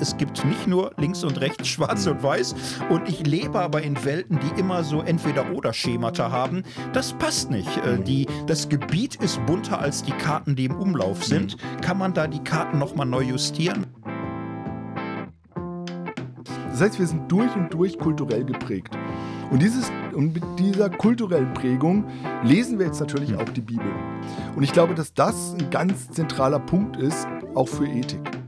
es gibt nicht nur links und rechts, schwarz und weiß. Und ich lebe aber in Welten, die immer so entweder-oder-Schemata haben. Das passt nicht. Äh, die, das Gebiet ist bunter als die Karten, die im Umlauf sind. Kann man da die Karten nochmal neu justieren? Das heißt, wir sind durch und durch kulturell geprägt. Und, dieses, und mit dieser kulturellen Prägung lesen wir jetzt natürlich auch die Bibel. Und ich glaube, dass das ein ganz zentraler Punkt ist, auch für Ethik.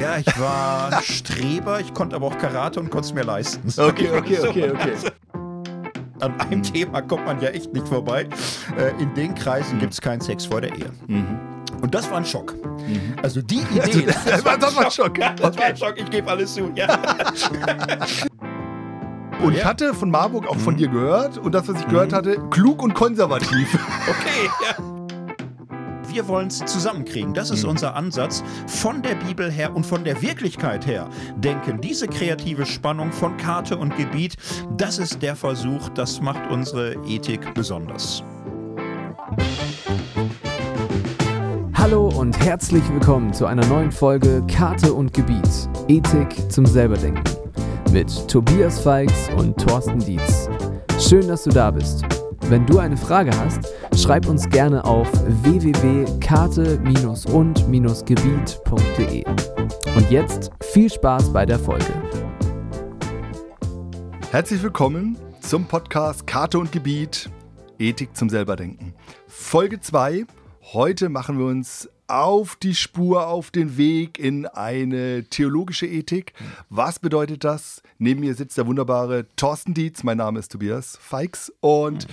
Ja, ich war Streber, ich konnte aber auch Karate und konnte es mir leisten. Okay, okay, okay, okay. An einem Thema kommt man ja echt nicht vorbei. Äh, in den Kreisen gibt es keinen Sex vor der Ehe. Mhm. Und das war ein Schock. Also die Idee, das war- das war ein Schock. Das war ein Schock, ich gebe alles zu. Ja. Und ich Ja. hatte von Marburg auch von dir gehört und das, was ich gehört hatte, klug und konservativ. Okay, ja. Wir wollen es zusammenkriegen. Das ist unser Ansatz. Von der Bibel her und von der Wirklichkeit her denken. Diese kreative Spannung von Karte und Gebiet, das ist der Versuch, das macht unsere Ethik besonders. Hallo und herzlich willkommen zu einer neuen Folge Karte und Gebiet. Ethik zum Selberdenken. Mit Tobias Feix und Thorsten Dietz. Schön, dass du da bist. Wenn du eine Frage hast, schreib uns gerne auf www.karte-und-gebiet.de. Und jetzt viel Spaß bei der Folge. Herzlich willkommen zum Podcast Karte und Gebiet, Ethik zum Selberdenken. Folge 2. Heute machen wir uns auf die Spur, auf den Weg in eine theologische Ethik. Was bedeutet das? Neben mir sitzt der wunderbare Thorsten Dietz. Mein Name ist Tobias Feix und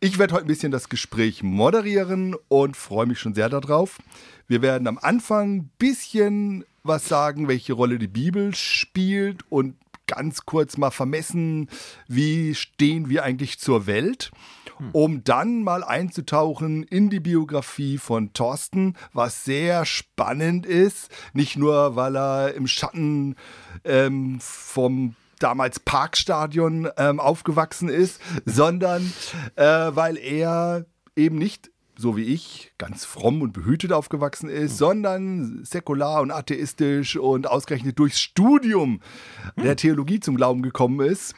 ich werde heute ein bisschen das Gespräch moderieren und freue mich schon sehr darauf. Wir werden am Anfang ein bisschen was sagen, welche Rolle die Bibel spielt und ganz kurz mal vermessen, wie stehen wir eigentlich zur Welt, um dann mal einzutauchen in die Biografie von Thorsten, was sehr spannend ist, nicht nur, weil er im Schatten ähm, vom damals Parkstadion ähm, aufgewachsen ist, sondern äh, weil er eben nicht so wie ich, ganz fromm und behütet aufgewachsen ist, sondern säkular und atheistisch und ausgerechnet durchs Studium der Theologie zum Glauben gekommen ist.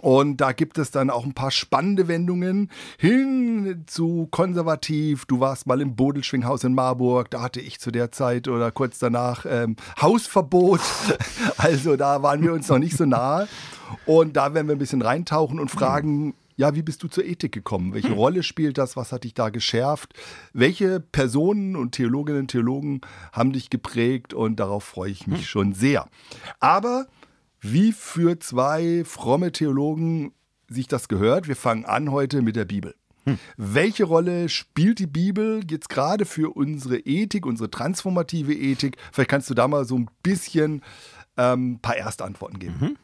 Und da gibt es dann auch ein paar spannende Wendungen hin zu konservativ. Du warst mal im Bodelschwinghaus in Marburg, da hatte ich zu der Zeit oder kurz danach ähm, Hausverbot. Also da waren wir uns noch nicht so nahe. Und da werden wir ein bisschen reintauchen und fragen, ja, wie bist du zur Ethik gekommen? Welche Rolle spielt das? Was hat dich da geschärft? Welche Personen und Theologinnen und Theologen haben dich geprägt? Und darauf freue ich mich schon sehr. Aber wie für zwei fromme Theologen sich das gehört, wir fangen an heute mit der Bibel. Welche Rolle spielt die Bibel jetzt gerade für unsere Ethik, unsere transformative Ethik? Vielleicht kannst du da mal so ein bisschen ähm, ein paar Erstantworten geben.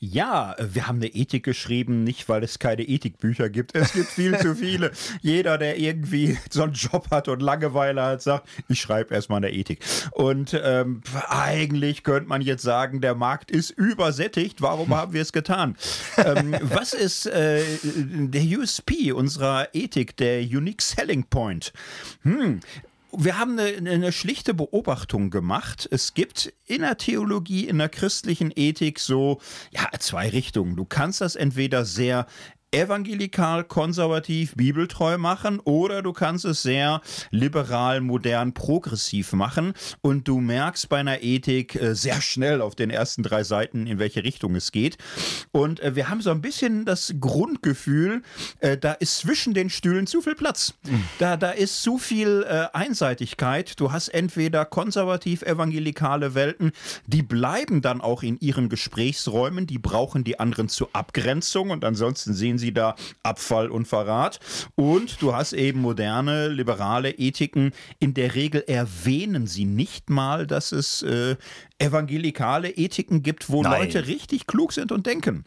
Ja, wir haben eine Ethik geschrieben, nicht weil es keine Ethikbücher gibt. Es gibt viel zu viele. Jeder, der irgendwie so einen Job hat und Langeweile hat, sagt, ich schreibe erstmal eine Ethik. Und ähm, eigentlich könnte man jetzt sagen, der Markt ist übersättigt. Warum haben wir es getan? ähm, was ist äh, der USP unserer Ethik, der Unique Selling Point? Hm, wir haben eine, eine schlichte Beobachtung gemacht. Es gibt in der Theologie, in der christlichen Ethik so ja, zwei Richtungen. Du kannst das entweder sehr evangelikal, konservativ, bibeltreu machen oder du kannst es sehr liberal, modern, progressiv machen und du merkst bei einer Ethik äh, sehr schnell auf den ersten drei Seiten, in welche Richtung es geht. Und äh, wir haben so ein bisschen das Grundgefühl, äh, da ist zwischen den Stühlen zu viel Platz. Da, da ist zu viel Einseitigkeit. Du hast entweder konservativ evangelikale Welten, die bleiben dann auch in ihren Gesprächsräumen, die brauchen die anderen zur Abgrenzung und ansonsten sehen sie da Abfall und Verrat. Und du hast eben moderne, liberale Ethiken. In der Regel erwähnen sie nicht mal, dass es äh, evangelikale Ethiken gibt, wo Nein. Leute richtig klug sind und denken.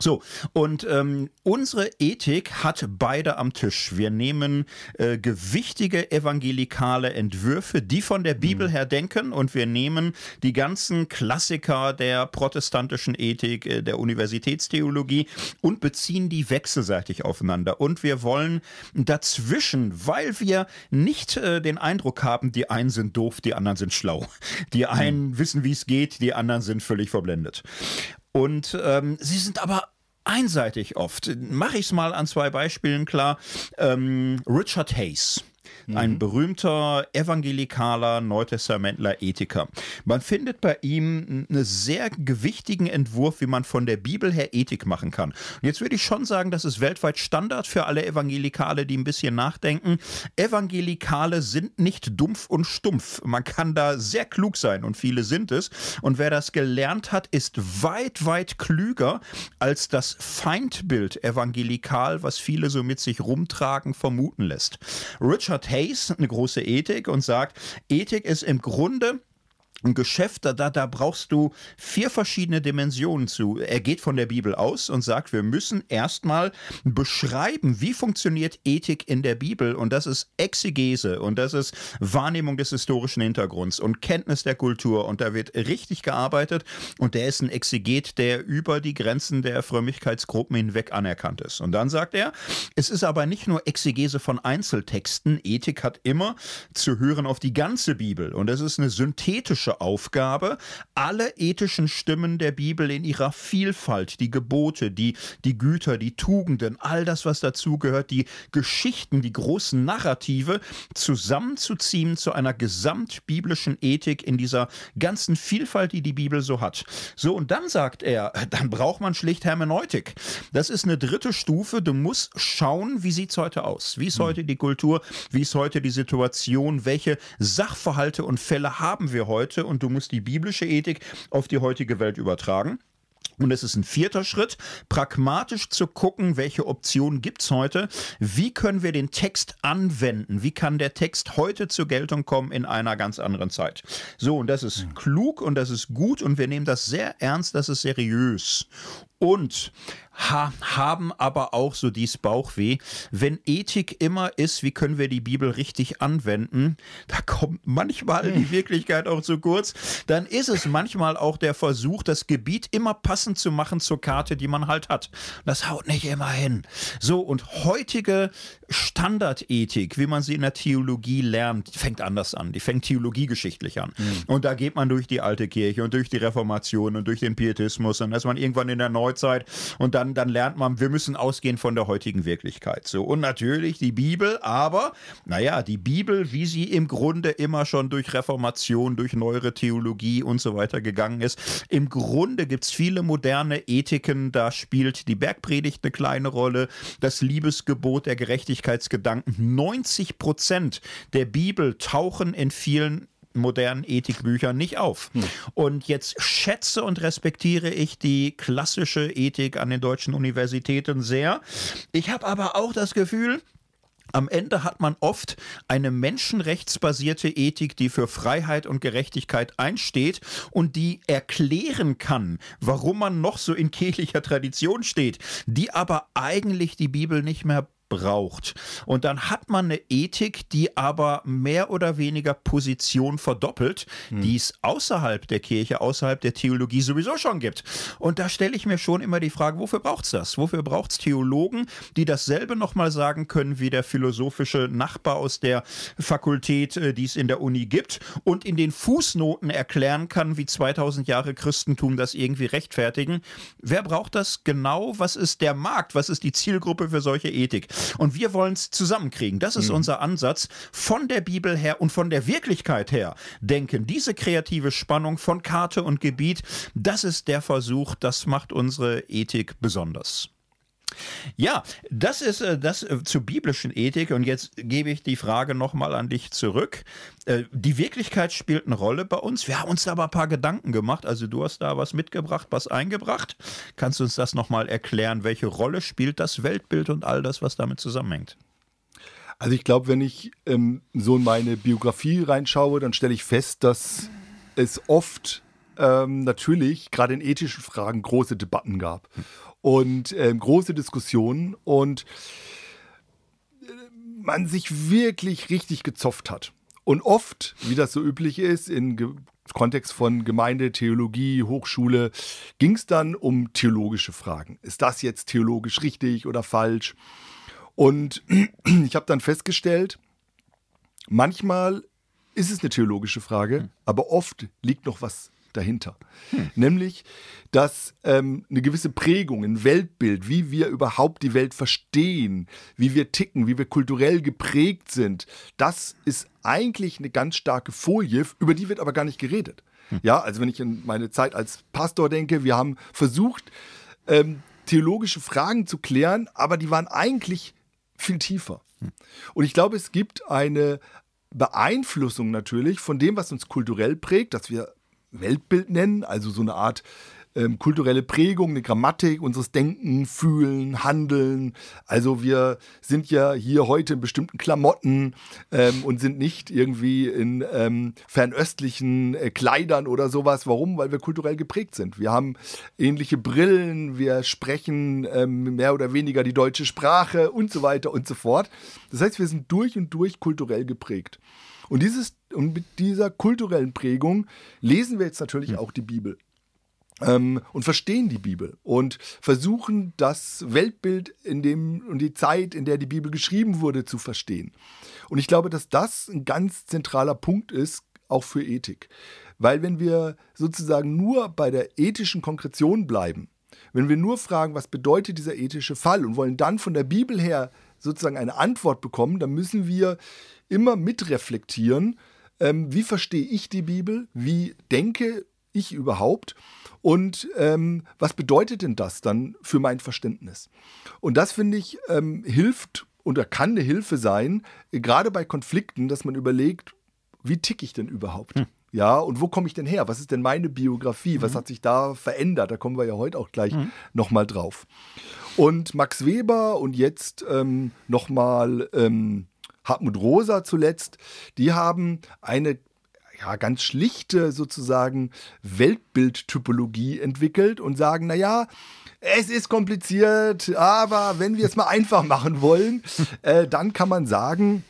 So, und ähm, unsere Ethik hat beide am Tisch. Wir nehmen äh, gewichtige evangelikale Entwürfe, die von der Bibel mhm. her denken, und wir nehmen die ganzen Klassiker der protestantischen Ethik, äh, der Universitätstheologie und beziehen die wechselseitig aufeinander. Und wir wollen dazwischen, weil wir nicht äh, den Eindruck haben, die einen sind doof, die anderen sind schlau. Die einen mhm. wissen, wie es geht, die anderen sind völlig verblendet. Und ähm, sie sind aber einseitig oft. Mache ich es mal an zwei Beispielen klar. Ähm, Richard Hayes mhm. ein berühmter evangelikaler Neutestamentler Ethiker. Man findet bei ihm einen sehr gewichtigen Entwurf, wie man von der Bibel her Ethik machen kann. Und jetzt würde ich schon sagen, das ist weltweit Standard für alle Evangelikale, die ein bisschen nachdenken. Evangelikale sind nicht dumpf und stumpf. Man kann da sehr klug sein und viele sind es. Und wer das gelernt hat, ist weit, weit klüger als das Feindbild evangelikal, was viele so mit sich rumtragen, vermuten lässt. Richard Hayes eine große Ethik und sagt, Ethik ist im Grunde ein Geschäft, da, da brauchst du vier verschiedene Dimensionen zu. Er geht von der Bibel aus und sagt, wir müssen erstmal beschreiben, wie funktioniert Ethik in der Bibel. Und das ist Exegese und das ist Wahrnehmung des historischen Hintergrunds und Kenntnis der Kultur. Und da wird richtig gearbeitet. Und der ist ein Exeget, der über die Grenzen der Frömmigkeitsgruppen hinweg anerkannt ist. Und dann sagt er, es ist aber nicht nur Exegese von Einzeltexten. Ethik hat immer zu hören auf die ganze Bibel. Und das ist eine synthetische theologische Aufgabe, alle ethischen Stimmen der Bibel in ihrer Vielfalt, die Gebote, die, die Güter, die Tugenden, all das, was dazugehört, die Geschichten, die großen Narrative zusammenzuziehen zu einer gesamtbiblischen Ethik in dieser ganzen Vielfalt, die die Bibel so hat. So, und dann sagt er, dann braucht man schlicht Hermeneutik. Das ist eine dritte Stufe. Du musst schauen, wie sieht es heute aus? Wie ist hm. heute die Kultur? Wie ist heute die Situation? Welche Sachverhalte und Fälle haben wir heute? Heute und du musst die biblische Ethik auf die heutige Welt übertragen. Und es ist ein vierter Schritt, pragmatisch zu gucken, welche Optionen gibt es heute, wie können wir den Text anwenden, wie kann der Text heute zur Geltung kommen in einer ganz anderen Zeit. So, und das ist klug und das ist gut und wir nehmen das sehr ernst, das ist seriös. Und ha, haben aber auch so dies Bauchweh. Wenn Ethik immer ist, wie können wir die Bibel richtig anwenden, da kommt manchmal die hm. Wirklichkeit auch zu kurz. Dann ist es manchmal auch der Versuch, das Gebiet immer passend zu machen zur Karte, die man halt hat. Das haut nicht immer hin. So, und heutige Standardethik, wie man sie in der Theologie lernt, fängt anders an. Die fängt theologiegeschichtlich an. Mhm. Und da geht man durch die alte Kirche und durch die Reformation und durch den Pietismus und dann ist man irgendwann in der Neuzeit und dann, dann lernt man, wir müssen ausgehen von der heutigen Wirklichkeit. So, und natürlich die Bibel, aber naja, die Bibel, wie sie im Grunde immer schon durch Reformation, durch neuere Theologie und so weiter gegangen ist. Im Grunde gibt es viele moderne Ethiken, da spielt die Bergpredigt eine kleine Rolle, das Liebesgebot der Gerechtigkeit Gerechtigkeitsgedanken. 90 Prozent der Bibel tauchen in vielen modernen Ethikbüchern nicht auf. Hm. Und jetzt schätze und respektiere ich die klassische Ethik an den deutschen Universitäten sehr. Ich habe aber auch das Gefühl, am Ende hat man oft eine menschenrechtsbasierte Ethik, die für Freiheit und Gerechtigkeit einsteht und die erklären kann, warum man noch so in kirchlicher Tradition steht, die aber eigentlich die Bibel nicht mehr braucht. Und dann hat man eine Ethik, die aber mehr oder weniger Position verdoppelt, hm. die es außerhalb der Kirche, außerhalb der Theologie sowieso schon gibt. Und da stelle ich mir schon immer die Frage, wofür braucht es das? Wofür braucht es Theologen, die dasselbe nochmal sagen können wie der philosophische Nachbar aus der Fakultät, äh, die es in der Uni gibt und in den Fußnoten erklären kann, wie 2000 Jahre Christentum das irgendwie rechtfertigen? Wer braucht das genau? Was ist der Markt? Was ist die Zielgruppe für solche Ethik? Und wir wollen es zusammenkriegen. Das ist mhm. unser Ansatz von der Bibel her und von der Wirklichkeit her. Denken, diese kreative Spannung von Karte und Gebiet, das ist der Versuch, das macht unsere Ethik besonders. Ja, das ist äh, das äh, zur biblischen Ethik und jetzt gebe ich die Frage nochmal an dich zurück. Äh, die Wirklichkeit spielt eine Rolle bei uns. Wir haben uns da aber ein paar Gedanken gemacht. Also du hast da was mitgebracht, was eingebracht. Kannst du uns das nochmal erklären? Welche Rolle spielt das Weltbild und all das, was damit zusammenhängt? Also ich glaube, wenn ich ähm, so in meine Biografie reinschaue, dann stelle ich fest, dass es oft ähm, natürlich gerade in ethischen Fragen große Debatten gab. Und äh, große Diskussionen und äh, man sich wirklich richtig gezopft hat. Und oft, wie das so üblich ist, im Kontext von Gemeinde, Theologie, Hochschule, ging es dann um theologische Fragen. Ist das jetzt theologisch richtig oder falsch? Und ich habe dann festgestellt, manchmal ist es eine theologische Frage, hm. aber oft liegt noch was dahinter. Hm. Nämlich, dass ähm, eine gewisse Prägung, ein Weltbild, wie wir überhaupt die Welt verstehen, wie wir ticken, wie wir kulturell geprägt sind, das ist eigentlich eine ganz starke Folie, über die wird aber gar nicht geredet. Hm. Ja, also wenn ich in meine Zeit als Pastor denke, wir haben versucht, ähm, theologische Fragen zu klären, aber die waren eigentlich viel tiefer. Hm. Und ich glaube, es gibt eine Beeinflussung natürlich von dem, was uns kulturell prägt, dass wir Weltbild nennen, also so eine Art ähm, kulturelle Prägung, eine Grammatik unseres Denken, Fühlen, Handeln. Also wir sind ja hier heute in bestimmten Klamotten ähm, und sind nicht irgendwie in ähm, fernöstlichen äh, Kleidern oder sowas. Warum? Weil wir kulturell geprägt sind. Wir haben ähnliche Brillen, wir sprechen ähm, mehr oder weniger die deutsche Sprache und so weiter und so fort. Das heißt, wir sind durch und durch kulturell geprägt. Und, dieses, und mit dieser kulturellen Prägung lesen wir jetzt natürlich auch die Bibel. Ähm, und verstehen die Bibel und versuchen das Weltbild in dem und die Zeit, in der die Bibel geschrieben wurde, zu verstehen. Und ich glaube, dass das ein ganz zentraler Punkt ist, auch für Ethik. Weil wenn wir sozusagen nur bei der ethischen Konkretion bleiben, wenn wir nur fragen, was bedeutet dieser ethische Fall und wollen dann von der Bibel her sozusagen eine Antwort bekommen, dann müssen wir immer mitreflektieren, ähm, wie verstehe ich die Bibel, wie denke ich überhaupt und ähm, was bedeutet denn das dann für mein Verständnis? Und das finde ich ähm, hilft oder kann eine Hilfe sein, gerade bei Konflikten, dass man überlegt, wie ticke ich denn überhaupt? Hm. Ja, und wo komme ich denn her? Was ist denn meine Biografie? Mhm. Was hat sich da verändert? Da kommen wir ja heute auch gleich mhm. nochmal drauf. Und Max Weber und jetzt ähm, nochmal ähm, Hartmut Rosa zuletzt, die haben eine ja, ganz schlichte sozusagen Weltbildtypologie entwickelt und sagen, naja, es ist kompliziert, aber wenn wir es mal einfach machen wollen, äh, dann kann man sagen,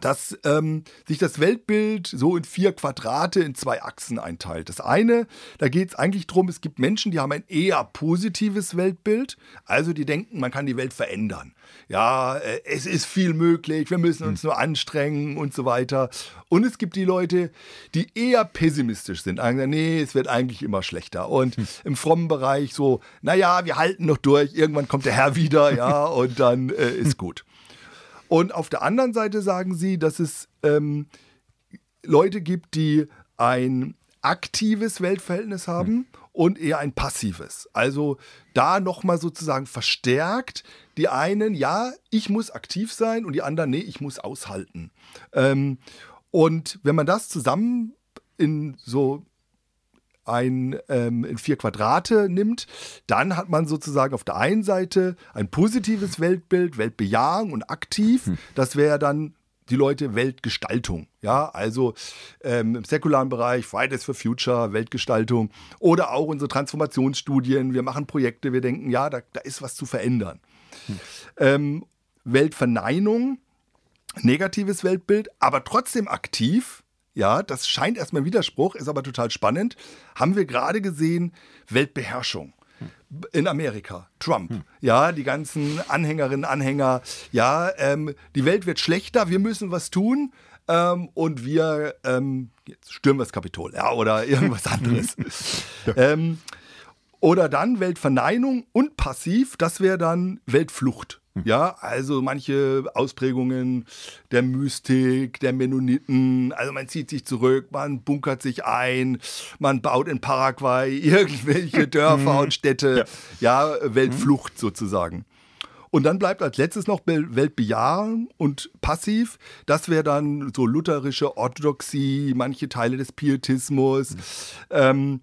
dass ähm, sich das Weltbild so in vier Quadrate in zwei Achsen einteilt. Das eine, da geht es eigentlich darum, es gibt Menschen, die haben ein eher positives Weltbild, also die denken, man kann die Welt verändern. Ja, äh, es ist viel möglich, wir müssen uns hm. nur anstrengen und so weiter. Und es gibt die Leute, die eher pessimistisch sind, sagen, nee, es wird eigentlich immer schlechter. Und hm. im frommen Bereich so, naja, wir halten noch durch, irgendwann kommt der Herr wieder, ja, und dann äh, ist gut. Und auf der anderen Seite sagen sie, dass es ähm, Leute gibt, die ein aktives Weltverhältnis haben hm. und eher ein passives. Also da nochmal sozusagen verstärkt die einen, ja, ich muss aktiv sein und die anderen, nee, ich muss aushalten. Ähm, und wenn man das zusammen in so ein, ähm, in vier Quadrate nimmt, dann hat man sozusagen auf der einen Seite ein positives Weltbild, Weltbejahung und aktiv. Hm. Das wäre dann die Leute Weltgestaltung. Ja, also ähm, im säkularen Bereich Fridays for Future, Weltgestaltung oder auch unsere Transformationsstudien. Wir machen Projekte, wir denken, ja, da, da ist was zu verändern. Hm. Ähm, Weltverneinung, negatives Weltbild, aber trotzdem aktiv. Ja, das scheint erstmal ein Widerspruch, ist aber total spannend. Haben wir gerade gesehen, Weltbeherrschung in Amerika, Trump, hm. ja, die ganzen Anhängerinnen, Anhänger, ja, ähm, die Welt wird schlechter, wir müssen was tun ähm, und wir ähm, stürmen das Kapitol, ja, oder irgendwas anderes. ja. ähm, oder dann Weltverneinung und passiv, das wäre dann Weltflucht. Hm. Ja, also manche Ausprägungen der Mystik, der Mennoniten, also man zieht sich zurück, man bunkert sich ein, man baut in Paraguay irgendwelche Dörfer hm. und Städte, ja, ja Weltflucht sozusagen. Und dann bleibt als letztes noch Weltbejahung und passiv. Das wäre dann so lutherische Orthodoxie, manche Teile des Pietismus. Mhm. Ähm,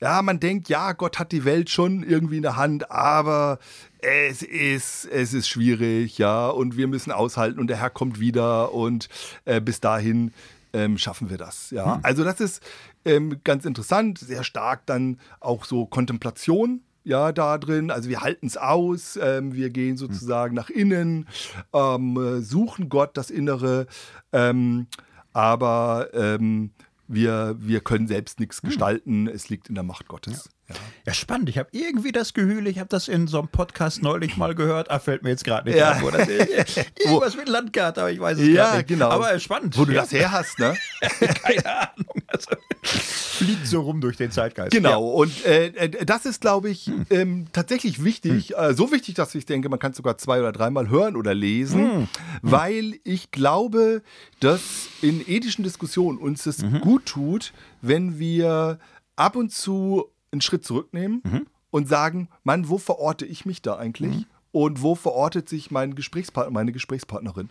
ja, man denkt, ja, Gott hat die Welt schon irgendwie in der Hand, aber es ist, es ist schwierig, ja, und wir müssen aushalten und der Herr kommt wieder und äh, bis dahin ähm, schaffen wir das, ja. Hm. Also das ist ähm, ganz interessant, sehr stark dann auch so Kontemplation ja, da drin. Also wir halten es aus, ähm, wir gehen sozusagen nach innen, ähm, äh, suchen Gott, das Innere, ähm, aber ähm, wir, wir können selbst nichts gestalten, es liegt in der Macht Gottes. Ja, ja spannend. Ich habe irgendwie das Gefühl, ich habe das in so einem Podcast neulich mal gehört. Ah, fällt mir jetzt gerade nicht Ja. ein. Wo das, irgendwas mit Landkarte, aber ich weiß es Ja, nicht. genau. Aber spannend. Wo du ja, das her hast, ne? Keine Ahnung. Also, fliegt so rum durch den Zeitgeist. Genau, und äh, äh, das ist, glaube ich, Hm. ähm, tatsächlich wichtig. Äh, so wichtig, dass ich denke, man kann es sogar zwei oder dreimal hören oder lesen, Hm. weil ich glaube, dass in ethischen Diskussionen uns es Mhm. gut tut, wenn wir ab und zu einen Schritt zurücknehmen Mhm. und sagen, Mann, wo verorte ich mich da eigentlich? Und wo verortet sich mein Gesprächspartner, meine Gesprächspartnerin?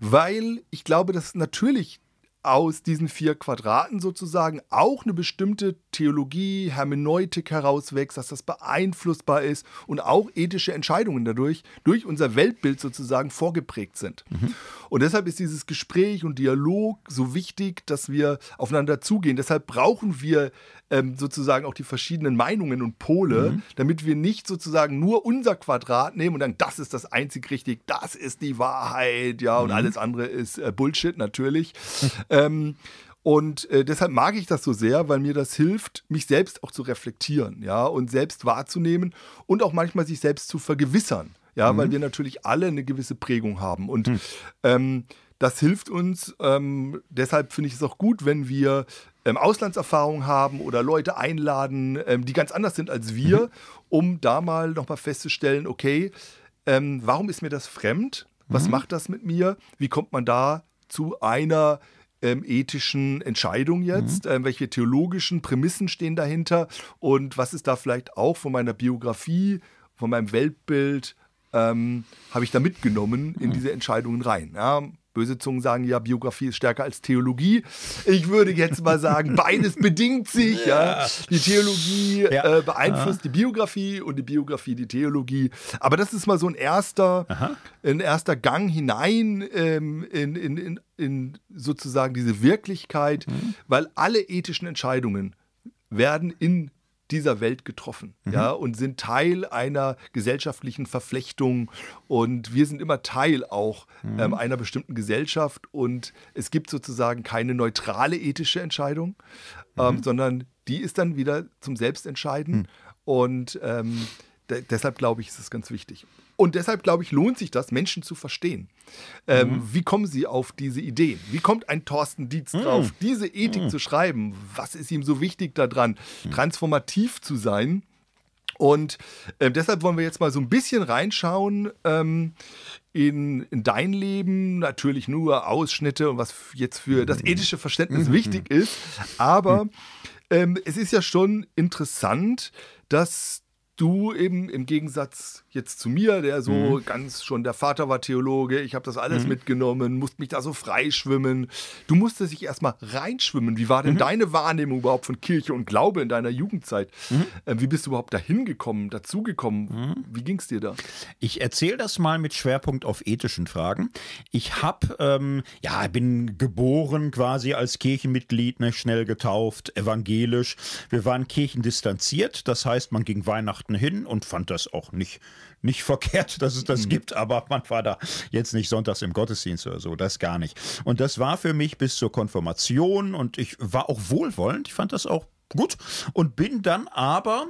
Weil ich glaube, dass natürlich aus diesen vier Quadraten sozusagen auch eine bestimmte Theologie, Hermeneutik herauswächst, dass das beeinflussbar ist und auch ethische Entscheidungen dadurch durch unser Weltbild sozusagen vorgeprägt sind. Und deshalb ist dieses Gespräch und Dialog so wichtig, dass wir aufeinander zugehen. Deshalb brauchen wir ähm, sozusagen auch die verschiedenen Meinungen und Pole, damit wir nicht sozusagen nur unser Quadrat nehmen und sagen, das ist das einzig richtig, das ist die Wahrheit, ja, und alles andere ist äh, Bullshit natürlich. ähm, und äh, deshalb mag ich das so sehr, weil mir das hilft, mich selbst auch zu reflektieren, ja, und selbst wahrzunehmen und auch manchmal sich selbst zu vergewissern, ja, weil wir natürlich alle eine gewisse Prägung haben. Und ähm, das hilft uns. Ähm, deshalb finde ich es auch gut, wenn wir ähm, Auslandserfahrung haben oder Leute einladen, ähm, die ganz anders sind als wir, um da mal nochmal festzustellen, okay, ähm, warum ist mir das fremd? Was macht das mit mir? Wie kommt man da zu einer ähm, ethischen Entscheidung jetzt? Ähm, welche theologischen Prämissen stehen dahinter? Und was ist da vielleicht auch von meiner Biografie, von meinem Weltbild, ähm, habe ich da mitgenommen in diese Entscheidungen rein? Ja, Böse Zungen sagen ja, Biografie ist stärker als Theologie. Ich würde jetzt mal sagen, beides bedingt sich. Ja. Die Theologie Ja. äh, beeinflusst die Biografie und die Biografie die Theologie. Aber das ist mal so ein erster, ein erster Gang hinein ähm, in, in, in, in sozusagen diese Wirklichkeit, weil alle ethischen Entscheidungen werden in dieser Welt getroffen, ja, und sind Teil einer gesellschaftlichen Verflechtung. Und wir sind immer Teil auch ähm, einer bestimmten Gesellschaft. Und es gibt sozusagen keine neutrale ethische Entscheidung, ähm, sondern die ist dann wieder zum Selbstentscheiden. Und ähm, de deshalb glaube ich, ist es ganz wichtig. Und deshalb glaube ich, lohnt sich das, Menschen zu verstehen. Ähm, Wie kommen sie auf diese Ideen? Wie kommt ein Thorsten Dietz drauf, diese Ethik zu schreiben? Was ist ihm so wichtig daran, transformativ zu sein? Und ähm, deshalb wollen wir jetzt mal so ein bisschen reinschauen ähm, in, in dein Leben. Natürlich nur Ausschnitte und was jetzt für das ethische Verständnis wichtig ist. Aber ähm, es ist ja schon interessant, dass du eben im Gegensatz jetzt zu mir, der so ganz schon, der Vater war Theologe, ich habe das alles mitgenommen, musste mich da so freischwimmen. Du musstest dich erstmal reinschwimmen. Wie war denn deine Wahrnehmung überhaupt von Kirche und Glaube in deiner Jugendzeit? Ähm, wie bist du überhaupt dahin gekommen, dazugekommen? Wie ging es dir da? Ich erzähle das mal mit Schwerpunkt auf ethischen Fragen. Ich habe, ähm, ja, bin geboren quasi als Kirchenmitglied, ne, schnell getauft, evangelisch. Wir waren kirchendistanziert, das heißt, man ging Weihnachten hin und fand das auch nicht, nicht verkehrt, dass es das gibt, aber man war da jetzt nicht sonntags im Gottesdienst oder so, das gar nicht. Und das war für mich bis zur Konfirmation und ich war auch wohlwollend, ich fand das auch gut und bin dann aber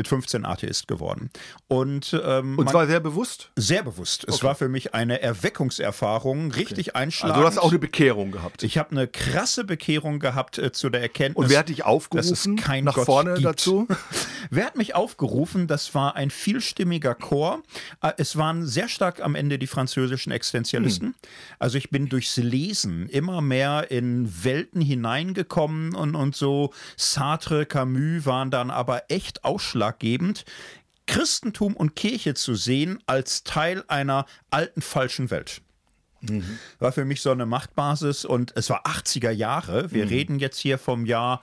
mit 15 Atheist geworden. Und, ähm, Und zwar sehr bewusst. sehr bewusst. Es war für mich eine Erweckungserfahrung, richtig einschlagend. Also du hast auch eine Bekehrung gehabt. ich habe eine krasse Bekehrung gehabt äh, zu der Erkenntnis. Und wer hat dich aufgerufen es keinen nach Gott vorne gibt. dazu? Wer hat mich aufgerufen? Das war ein vielstimmiger Chor. Äh, Es waren sehr stark am Ende die französischen Existenzialisten. Hm. Also ich bin durchs Lesen immer mehr in Welten hineingekommen und, und so Sartre, Camus waren dann aber echt ausschlaggebend. Christentum und Kirche zu sehen als Teil einer alten falschen Welt. War für mich so eine Machtbasis und es war 80er Jahre. Wir reden jetzt hier vom Jahr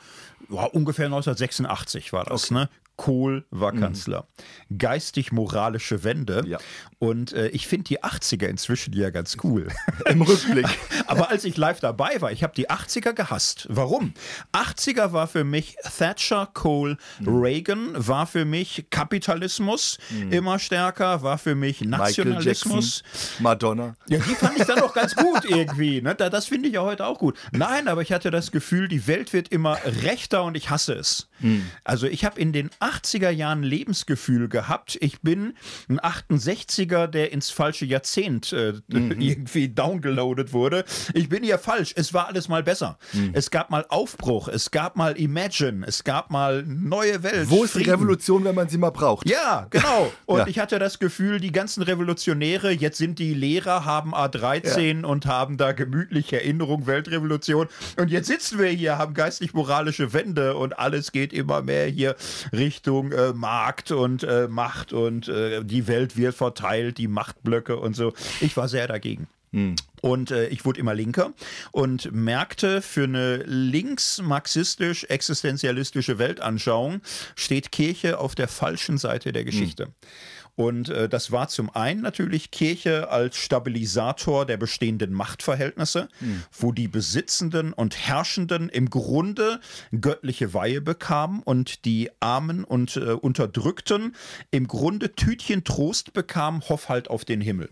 ja, ungefähr 1986 war das, ne? Kohl war Kanzler. Geistig-moralische Wende. Ja. Und äh, ich finde die 80er inzwischen ja ganz cool. Im Rückblick. Aber als ich live dabei war, ich habe die 80er gehasst. Warum? 80er war für mich Thatcher, Kohl, Reagan, war für mich Kapitalismus immer stärker, war für mich Michael Jackson, Nationalismus. Madonna. Ja, die fand ich dann doch ganz gut irgendwie. Ne? Da- Das finde ich ja heute auch gut. Nein, aber ich hatte das Gefühl, die Welt wird immer rechter und ich hasse es. Also ich habe in den 80er Jahren Lebensgefühl gehabt. Ich bin ein 68er, der ins falsche Jahrzehnt äh, irgendwie downgeloadet wurde. Ich bin ja falsch. Es war alles mal besser. Es gab mal Aufbruch. Es gab mal Imagine. Es gab mal neue Welt. Wo ist die Frieden. Revolution, wenn man sie mal braucht? Ja, genau. Und Ja. ich hatte das Gefühl, die ganzen Revolutionäre, jetzt sind die Lehrer, haben A13 und haben da gemütlich Erinnerung, Weltrevolution. Und jetzt sitzen wir hier, haben geistig-moralische Wende und alles geht immer mehr hier Richtung äh, Markt und äh, Macht und äh, die Welt wird verteilt, die Machtblöcke und so. Ich war sehr dagegen. Und äh, ich wurde immer linker und merkte, für eine links-marxistisch-existenzialistische Weltanschauung steht Kirche auf der falschen Seite der Geschichte. Und äh, das war zum einen natürlich Kirche als Stabilisator der bestehenden Machtverhältnisse, wo die Besitzenden und Herrschenden im Grunde göttliche Weihe bekamen und die Armen und äh, Unterdrückten im Grunde Tütchen Trost bekamen, hoff halt auf den Himmel.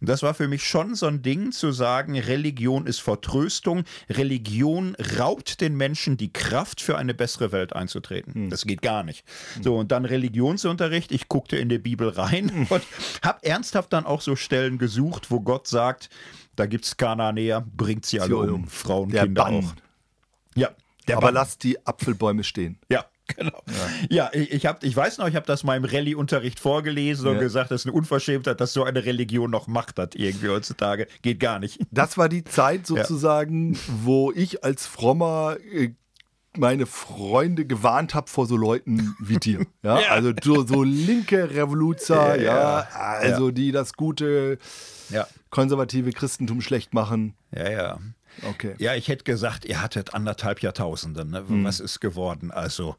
Und das war für mich schon so ein Ding zu sagen, Religion ist Vertröstung, Religion raubt den Menschen die Kraft für eine bessere Welt einzutreten. Das geht gar nicht. So, und dann Religionsunterricht, ich guckte in die Bibel rein und habe ernsthaft dann auch so Stellen gesucht, wo Gott sagt, da gibt's Kananäer, bringt sie alle um. Frauen, Der Kinder Bann. auch. Ja, der Aber Bann. lasst die Apfelbäume stehen. Ja, genau. Ja, ich, ich, hab, ich weiß noch, ich habe das mal im Rallye-Unterricht vorgelesen und Ja. gesagt, das ist eine Unverschämtheit, dass so eine Religion noch Macht hat irgendwie heutzutage. Geht gar nicht. Das war die Zeit sozusagen, wo ich als frommer äh, meine Freunde gewarnt habe vor so Leuten wie dir. Ja, Ja. also so, so linke Revoluzer, Ja, ja, also die das gute Ja, konservative Christentum schlecht machen. ja, ja. Okay. Ja, ich hätte gesagt, ihr hattet anderthalb Jahrtausende. Ne? Was ist geworden? Also,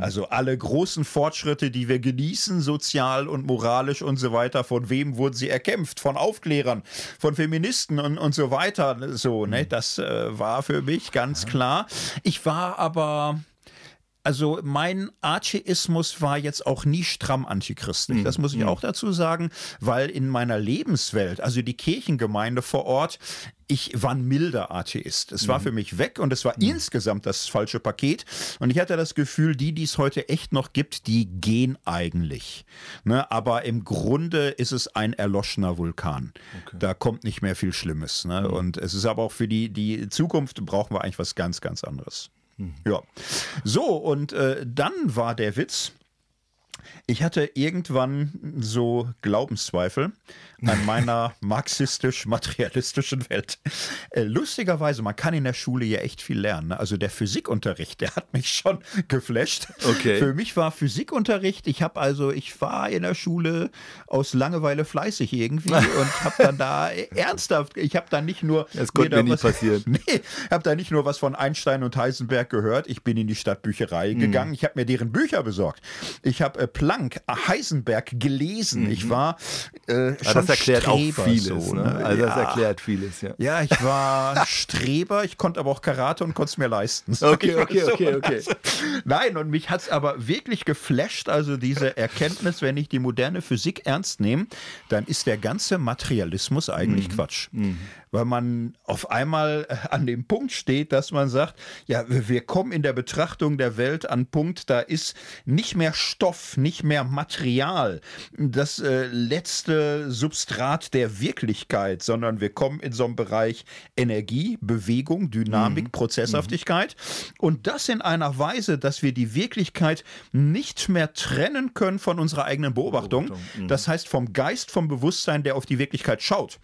also alle großen Fortschritte, die wir genießen, sozial und moralisch und so weiter, von wem wurden sie erkämpft? Von Aufklärern, von Feministen und, und so weiter. So, ne? Das äh, war für mich ganz klar. Ich war aber. Also mein Atheismus war jetzt auch nie stramm antichristlich. Das muss ich auch dazu sagen, weil in meiner Lebenswelt, also die Kirchengemeinde vor Ort, ich war ein milder Atheist. Es war für mich weg und es war insgesamt das falsche Paket. Und ich hatte das Gefühl, die, die es heute echt noch gibt, die gehen eigentlich. Ne? Aber im Grunde ist es ein erloschener Vulkan. Da kommt nicht mehr viel Schlimmes. Ne? Und es ist aber auch für die, die Zukunft brauchen wir eigentlich was ganz, ganz anderes. Ja. So, und äh, dann war der Witz. Ich hatte irgendwann so Glaubenszweifel an meiner marxistisch-materialistischen Welt. Äh, lustigerweise, man kann in der Schule ja echt viel lernen. ne? Also der Physikunterricht, der hat mich schon geflasht. Okay. Für mich war Physikunterricht, ich habe also, ich war in der Schule aus Langeweile fleißig irgendwie und habe dann da ernsthaft, ich habe dann nicht nur... Das konnte mir nie was- passieren. Nee, habe da nicht nur was von Einstein und Heisenberg gehört. Ich bin in die Stadtbücherei Mhm. gegangen. Ich habe mir deren Bücher besorgt. Ich habe äh, Planck, äh, Heisenberg gelesen. Ich war äh, Mhm. Ja, schon das erklärt auch Streber vieles. so, ne? ne? Also das ja. erklärt vieles, ja. Ja, ich war Streber, ich konnte aber auch Karate und konnte es mir leisten. Okay, Ich war okay, okay, okay. Nein, und mich hat es aber wirklich geflasht, also diese Erkenntnis, wenn ich die moderne Physik ernst nehme, dann ist der ganze Materialismus eigentlich Mhm. Quatsch. Weil man auf einmal äh, an dem Punkt steht, dass man sagt, ja, wir wir kommen in der Betrachtung der Welt an einen Punkt, da ist nicht mehr Stoff, nicht mehr Material, das äh, letzte Substrat der Wirklichkeit, sondern wir kommen in so einen Bereich Energie, Bewegung, Dynamik, Prozesshaftigkeit und das in einer Weise, dass wir die Wirklichkeit nicht mehr trennen können von unserer eigenen Beobachtung. Das heißt vom Geist, vom Bewusstsein, der auf die Wirklichkeit schaut.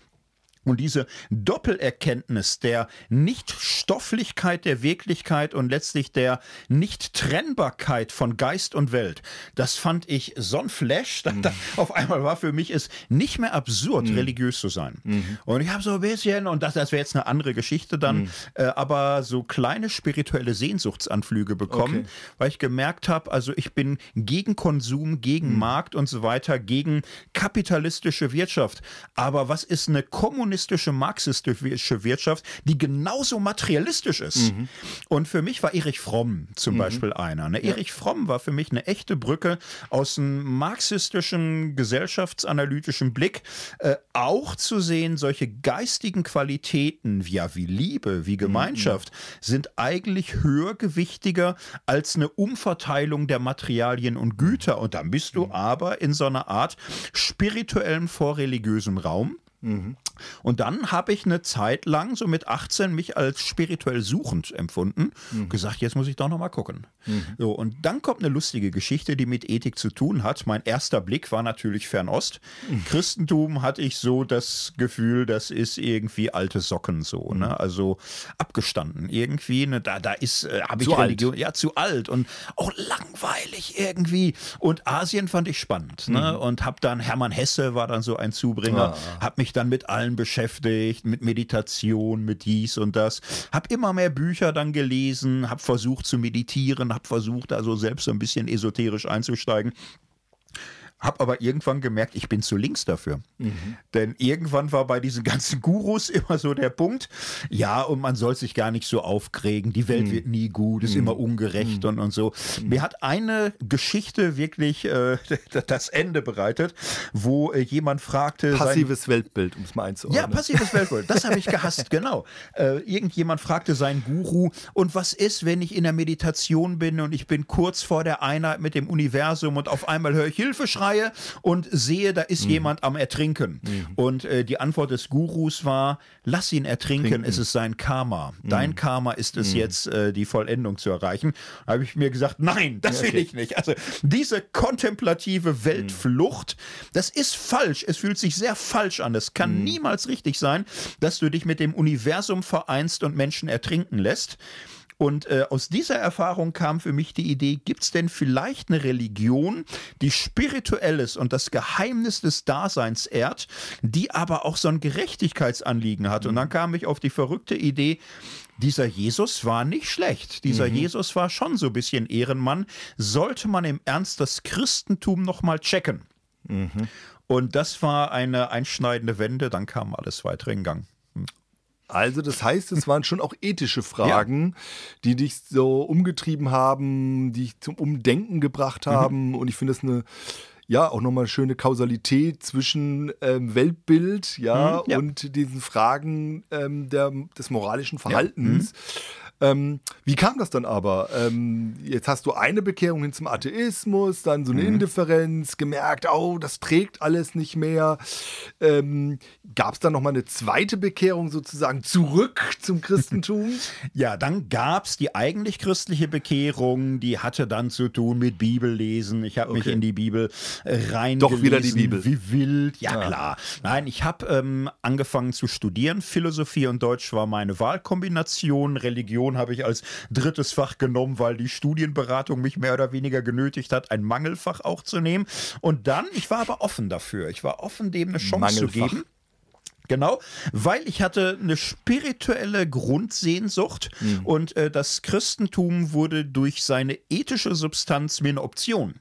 Und diese Doppelerkenntnis der Nichtstofflichkeit der Wirklichkeit und letztlich der Nichttrennbarkeit von Geist und Welt, das fand ich so ein Flash. Mhm. Auf einmal war für mich es nicht mehr absurd, mhm. religiös zu sein. Mhm. Und ich habe so ein bisschen, und das, das wäre jetzt eine andere Geschichte dann, mhm. äh, aber so kleine spirituelle Sehnsuchtsanflüge bekommen, okay. weil ich gemerkt habe, also ich bin gegen Konsum, gegen mhm. Markt und so weiter, gegen kapitalistische Wirtschaft. Aber was ist eine Kommunikation? Kommunistische, marxistische Wirtschaft, die genauso materialistisch ist. Mhm. Und für mich war Erich Fromm zum mhm. Beispiel einer. Ne? Ja. Erich Fromm war für mich eine echte Brücke aus einem marxistischen, gesellschaftsanalytischen Blick, äh, auch zu sehen, solche geistigen Qualitäten, ja, wie Liebe, wie mhm. Gemeinschaft, mhm. sind eigentlich höhergewichtiger als eine Umverteilung der Materialien und Güter. Und dann bist du mhm. aber in so einer Art spirituellem vorreligiösem Raum. Mhm. Und dann habe ich eine Zeit lang, so mit 18, mich als spirituell suchend empfunden. Mhm. Gesagt, jetzt muss ich doch noch mal gucken. Mhm. So, und dann kommt eine lustige Geschichte, die mit Ethik zu tun hat. Mein erster Blick war natürlich Fernost. Mhm. Christentum hatte ich so das Gefühl, das ist irgendwie alte Socken so. Ne? Mhm. Also abgestanden irgendwie. Ne? Da, da ist, äh, habe ich zu Religion, alt. ja, zu alt und auch langweilig irgendwie. Und Asien fand ich spannend. Ne? Mhm. Und habe dann, Hermann Hesse war dann so ein Zubringer, ah. habe mich dann mit allen Malen beschäftigt, mit Meditation, mit dies und das. Hab immer mehr Bücher dann gelesen, hab versucht zu meditieren, hab versucht also selbst so ein bisschen esoterisch einzusteigen. Hab aber irgendwann gemerkt, ich bin zu links dafür. Mhm. Denn irgendwann war bei diesen ganzen Gurus immer so der Punkt, ja, und man soll sich gar nicht so aufkriegen, die Welt mhm. wird nie gut, ist mhm. immer ungerecht mhm. und, und so. Mhm. Mir hat eine Geschichte wirklich äh, das Ende bereitet, wo äh, jemand fragte. Passives sein, Weltbild, um es mal einzuordnen. Ja, passives Weltbild, das habe ich gehasst, genau. Äh, irgendjemand fragte seinen Guru, und was ist, wenn ich in der Meditation bin und ich bin kurz vor der Einheit mit dem Universum und auf einmal höre ich Hilfe schreien? Reihe und sehe, da ist mhm. jemand am Ertrinken. Mhm. Und äh, die Antwort des Gurus war, lass ihn ertrinken, Trinken. es ist sein Karma. Mhm. Dein Karma ist es mhm. jetzt, äh, die Vollendung zu erreichen. Da habe ich mir gesagt, nein, das will ich nicht. Also diese kontemplative Weltflucht, das ist falsch. Es fühlt sich sehr falsch an. Es kann mhm. niemals richtig sein, dass du dich mit dem Universum vereinst und Menschen ertrinken lässt. Und äh, aus dieser Erfahrung kam für mich die Idee, gibt es denn vielleicht eine Religion, die spirituelles und das Geheimnis des Daseins ehrt, die aber auch so ein Gerechtigkeitsanliegen hat? Und dann kam ich auf die verrückte Idee, dieser Jesus war nicht schlecht. Dieser mhm. Jesus war schon so ein bisschen Ehrenmann. Sollte man im Ernst das Christentum nochmal checken? Mhm. Und das war eine einschneidende Wende, dann kam alles weiter in Gang. Also das heißt, es waren schon auch ethische Fragen, ja. die dich so umgetrieben haben, die dich zum Umdenken gebracht mhm. haben. Mhm. Und ich finde das eine ja auch nochmal schöne Kausalität zwischen ähm, Weltbild ja, mhm, ja, und diesen Fragen ähm, der, des moralischen Verhaltens. Ja. Mhm. Ähm, wie kam das dann aber? Ähm, jetzt hast du eine Bekehrung hin zum Atheismus, dann so eine mhm. Indifferenz, gemerkt, oh, das trägt alles nicht mehr. Ähm, gab es dann nochmal eine zweite Bekehrung sozusagen zurück zum Christentum? ja, dann gab es die eigentlich christliche Bekehrung, die hatte dann zu tun mit Bibellesen. Ich habe okay. mich in die Bibel reingelesen. Doch wieder die Bibel. Wie wild. Ja, ja. klar. Nein, ich habe ähm, angefangen zu studieren. Philosophie und Deutsch war meine Wahlkombination. Religion Religion habe ich als drittes Fach genommen, weil die Studienberatung mich mehr oder weniger genötigt hat, ein Mangelfach auch zu nehmen. Und dann, ich war aber offen dafür. Ich war offen, dem eine Chance Mangelfach. zu geben. Genau, weil ich hatte eine spirituelle Grundsehnsucht mhm. und äh, das Christentum wurde durch seine ethische Substanz mir eine Option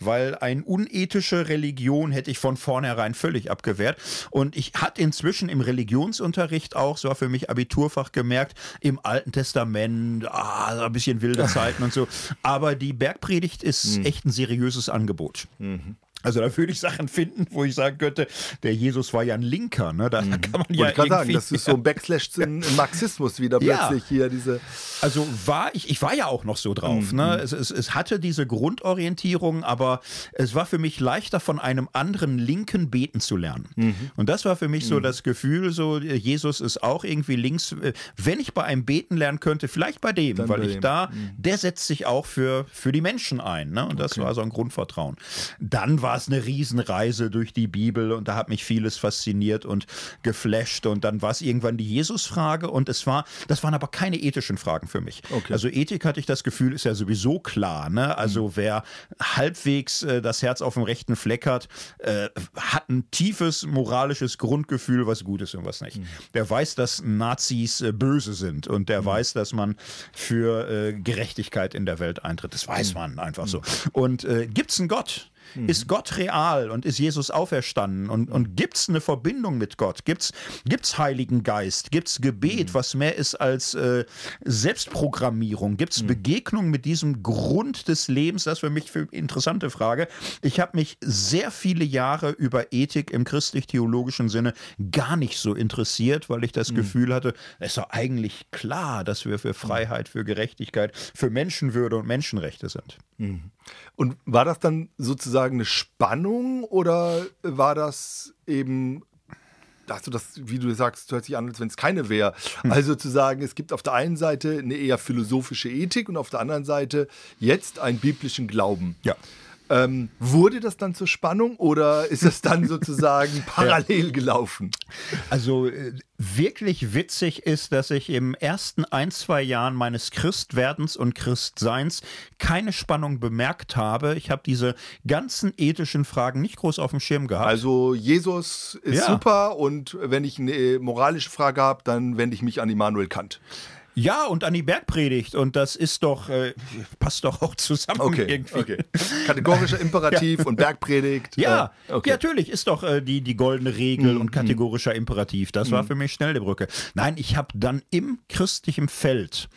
weil eine unethische Religion hätte ich von vornherein völlig abgewehrt. Und ich hatte inzwischen im Religionsunterricht auch, so war für mich Abiturfach gemerkt, im Alten Testament, ah, ein bisschen wilde Zeiten und so. Aber die Bergpredigt ist mhm. echt ein seriöses Angebot. Mhm. Also da würde ich Sachen finden, wo ich sagen könnte, der Jesus war ja ein Linker. Ne? Da, mhm. kann man ja ich kann sagen, das ist so ein Backslash in, Marxismus wieder plötzlich ja. hier diese. Also war ich, ich war ja auch noch so drauf. Mhm. Ne? Es, es, es, hatte diese Grundorientierung, aber es war für mich leichter von einem anderen Linken beten zu lernen. Mhm. Und das war für mich so mhm. das Gefühl, so Jesus ist auch irgendwie links. Wenn ich bei einem beten lernen könnte, vielleicht bei dem, Dann weil bei ich dem. da, mhm. der setzt sich auch für, für die Menschen ein. Ne? Und das okay. war so ein Grundvertrauen. Dann war war es eine Riesenreise durch die Bibel und da hat mich vieles fasziniert und geflasht. Und dann war es irgendwann die Jesus-Frage und es war, das waren aber keine ethischen Fragen für mich. Okay. Also Ethik hatte ich das Gefühl, ist ja sowieso klar. Ne? Also Mhm. wer halbwegs äh, das Herz auf dem rechten Fleck hat, äh, hat ein tiefes moralisches Grundgefühl, was gut ist und was nicht. Der weiß, dass Nazis äh, böse sind und der weiß, dass man für äh, Gerechtigkeit in der Welt eintritt. Das weiß man einfach so. Und äh, gibt es einen Gott? Ist Gott real und ist Jesus auferstanden? Und, und gibt es eine Verbindung mit Gott? Gibt es Heiligen Geist? Gibt es Gebet, was mehr ist als äh, Selbstprogrammierung? Gibt es Begegnung mit diesem Grund des Lebens? Das ist für mich eine interessante Frage. Ich habe mich sehr viele Jahre über Ethik im christlich-theologischen Sinne gar nicht so interessiert, weil ich das Gefühl hatte, es ist doch eigentlich klar, dass wir für Freiheit, für Gerechtigkeit, für Menschenwürde und Menschenrechte sind. Und war das dann sozusagen eine Spannung oder war das eben, hast du das, wie du sagst, hört sich an, als wenn es keine wäre. Also zu sagen, es gibt auf der einen Seite eine eher philosophische Ethik und auf der anderen Seite jetzt einen biblischen Glauben. Ja. Ähm, wurde das dann zur Spannung oder ist es dann sozusagen parallel gelaufen? Also äh, wirklich witzig ist, dass ich im ersten ein, zwei Jahren meines Christwerdens und Christseins keine Spannung bemerkt habe. Ich habe diese ganzen ethischen Fragen nicht groß auf dem Schirm gehabt. Also Jesus ist Ja. super und wenn ich eine moralische Frage habe, dann wende ich mich an Immanuel Kant. Ja, und an die Bergpredigt. Und das ist doch, äh, passt doch auch zusammen Okay, irgendwie. okay. Kategorischer Imperativ und Bergpredigt. Ja, äh, okay. ja, natürlich ist doch äh, die, die goldene Regel und kategorischer Imperativ. Das war für mich schnell die Brücke. Nein, ich habe dann im christlichen Feld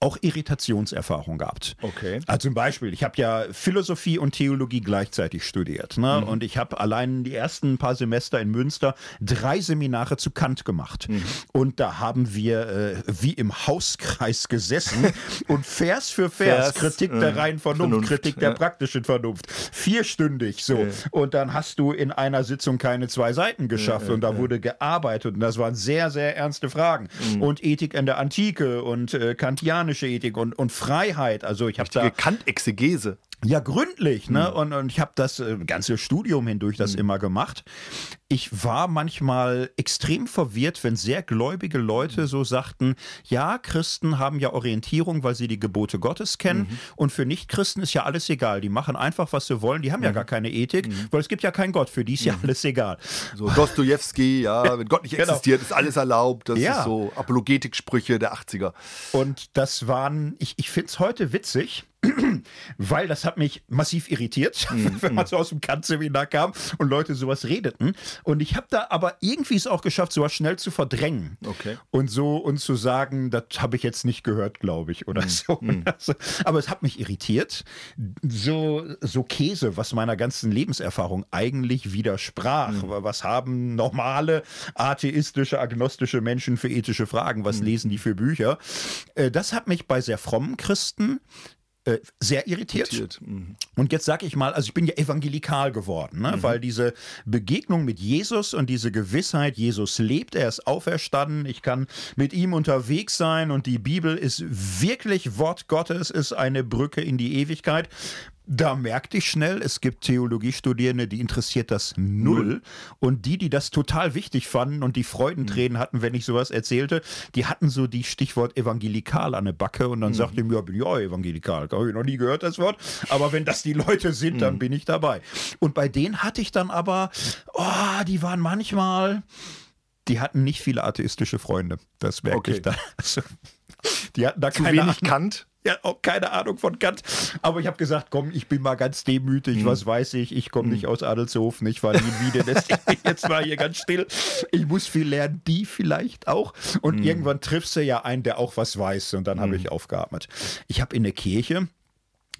auch Irritationserfahrung gehabt. Okay. Also zum Beispiel, ich habe ja Philosophie und Theologie gleichzeitig studiert. Ne? Und ich habe allein die ersten paar Semester in Münster drei Seminare zu Kant gemacht. Und da haben wir äh, wie im Hauskreis gesessen und Vers für Vers, Vers, Kritik äh, der reinen Vernunft, Vernunft, Kritik der ja. praktischen Vernunft. Vierstündig so. Und dann hast du in einer Sitzung keine zwei Seiten geschafft und da wurde gearbeitet und das waren sehr, sehr ernste Fragen. Mhm. Und Ethik in der Antike und äh, kantianische Ethik und, und Freiheit. Also ich habe da Kant-Exegese. Ja, gründlich, Mhm. ne? Und, und ich habe das äh, ganze Studium hindurch das immer gemacht. Ich war manchmal extrem verwirrt, wenn sehr gläubige Mhm. Leute so sagten, ja, Christen haben ja Orientierung, weil sie die Gebote Gottes kennen. Mhm. Und für Nichtchristen ist ja alles egal. Die machen einfach, was sie wollen. Die haben Mhm. ja gar keine Ethik, weil es gibt ja keinen Gott. Für die ist ja alles egal. So Dostojewski, ja, wenn Gott nicht Genau. existiert, ist alles erlaubt. Das Ja. ist so Apologetik-Sprüche der 80er. Und das waren, ich, ich finde es heute witzig, weil das hat mich massiv irritiert, Mhm, wenn man so aus dem Kant-Seminar kam und Leute sowas redeten. Und ich habe da aber irgendwie es auch geschafft, sowas schnell zu verdrängen. Okay. Und so und zu sagen, das habe ich jetzt nicht gehört, glaube ich, Mhm, oder so. Also, aber es hat mich irritiert. So, so Käse, was meiner ganzen Lebenserfahrung eigentlich widersprach. Mhm. Was haben normale atheistische, agnostische Menschen für ethische Fragen? Mhm. Was lesen die für Bücher? Äh, Das hat mich bei sehr frommen Christen äh, sehr irritiert. Irritiert, mhm. Und jetzt sage ich mal, also ich bin ja evangelikal geworden, ne? weil diese Begegnung mit Jesus und diese Gewissheit, Jesus lebt, er ist auferstanden, ich kann mit ihm unterwegs sein und die Bibel ist wirklich Wort Gottes, ist eine Brücke in die Ewigkeit. Da merkte ich schnell, es gibt Theologiestudierende, die interessiert das null. Und die, die das total wichtig fanden und die Freudentränen hatten, wenn ich sowas erzählte, die hatten so die Stichwort evangelikal an der Backe und dann sagte ich mir, ja, bin ich auch evangelikal. Habe ich noch nie gehört, das Wort. Aber wenn das die Leute sind, dann bin ich dabei. Und bei denen hatte ich dann aber, oh, die waren manchmal, die hatten nicht viele atheistische Freunde. Das merke Okay. ich da. Also, die hatten da Zu keine wenig Ahnung. Kant. Ja, auch keine Ahnung von Kant. Aber ich habe gesagt, komm, ich bin mal ganz demütig. Was weiß ich? Ich komme nicht aus Adelshofen. Ich war nie bin ich jetzt mal hier ganz still. Ich muss viel lernen. Die vielleicht auch. Und irgendwann triffst du ja einen, der auch was weiß. Und dann habe ich aufgeatmet. Ich habe in der Kirche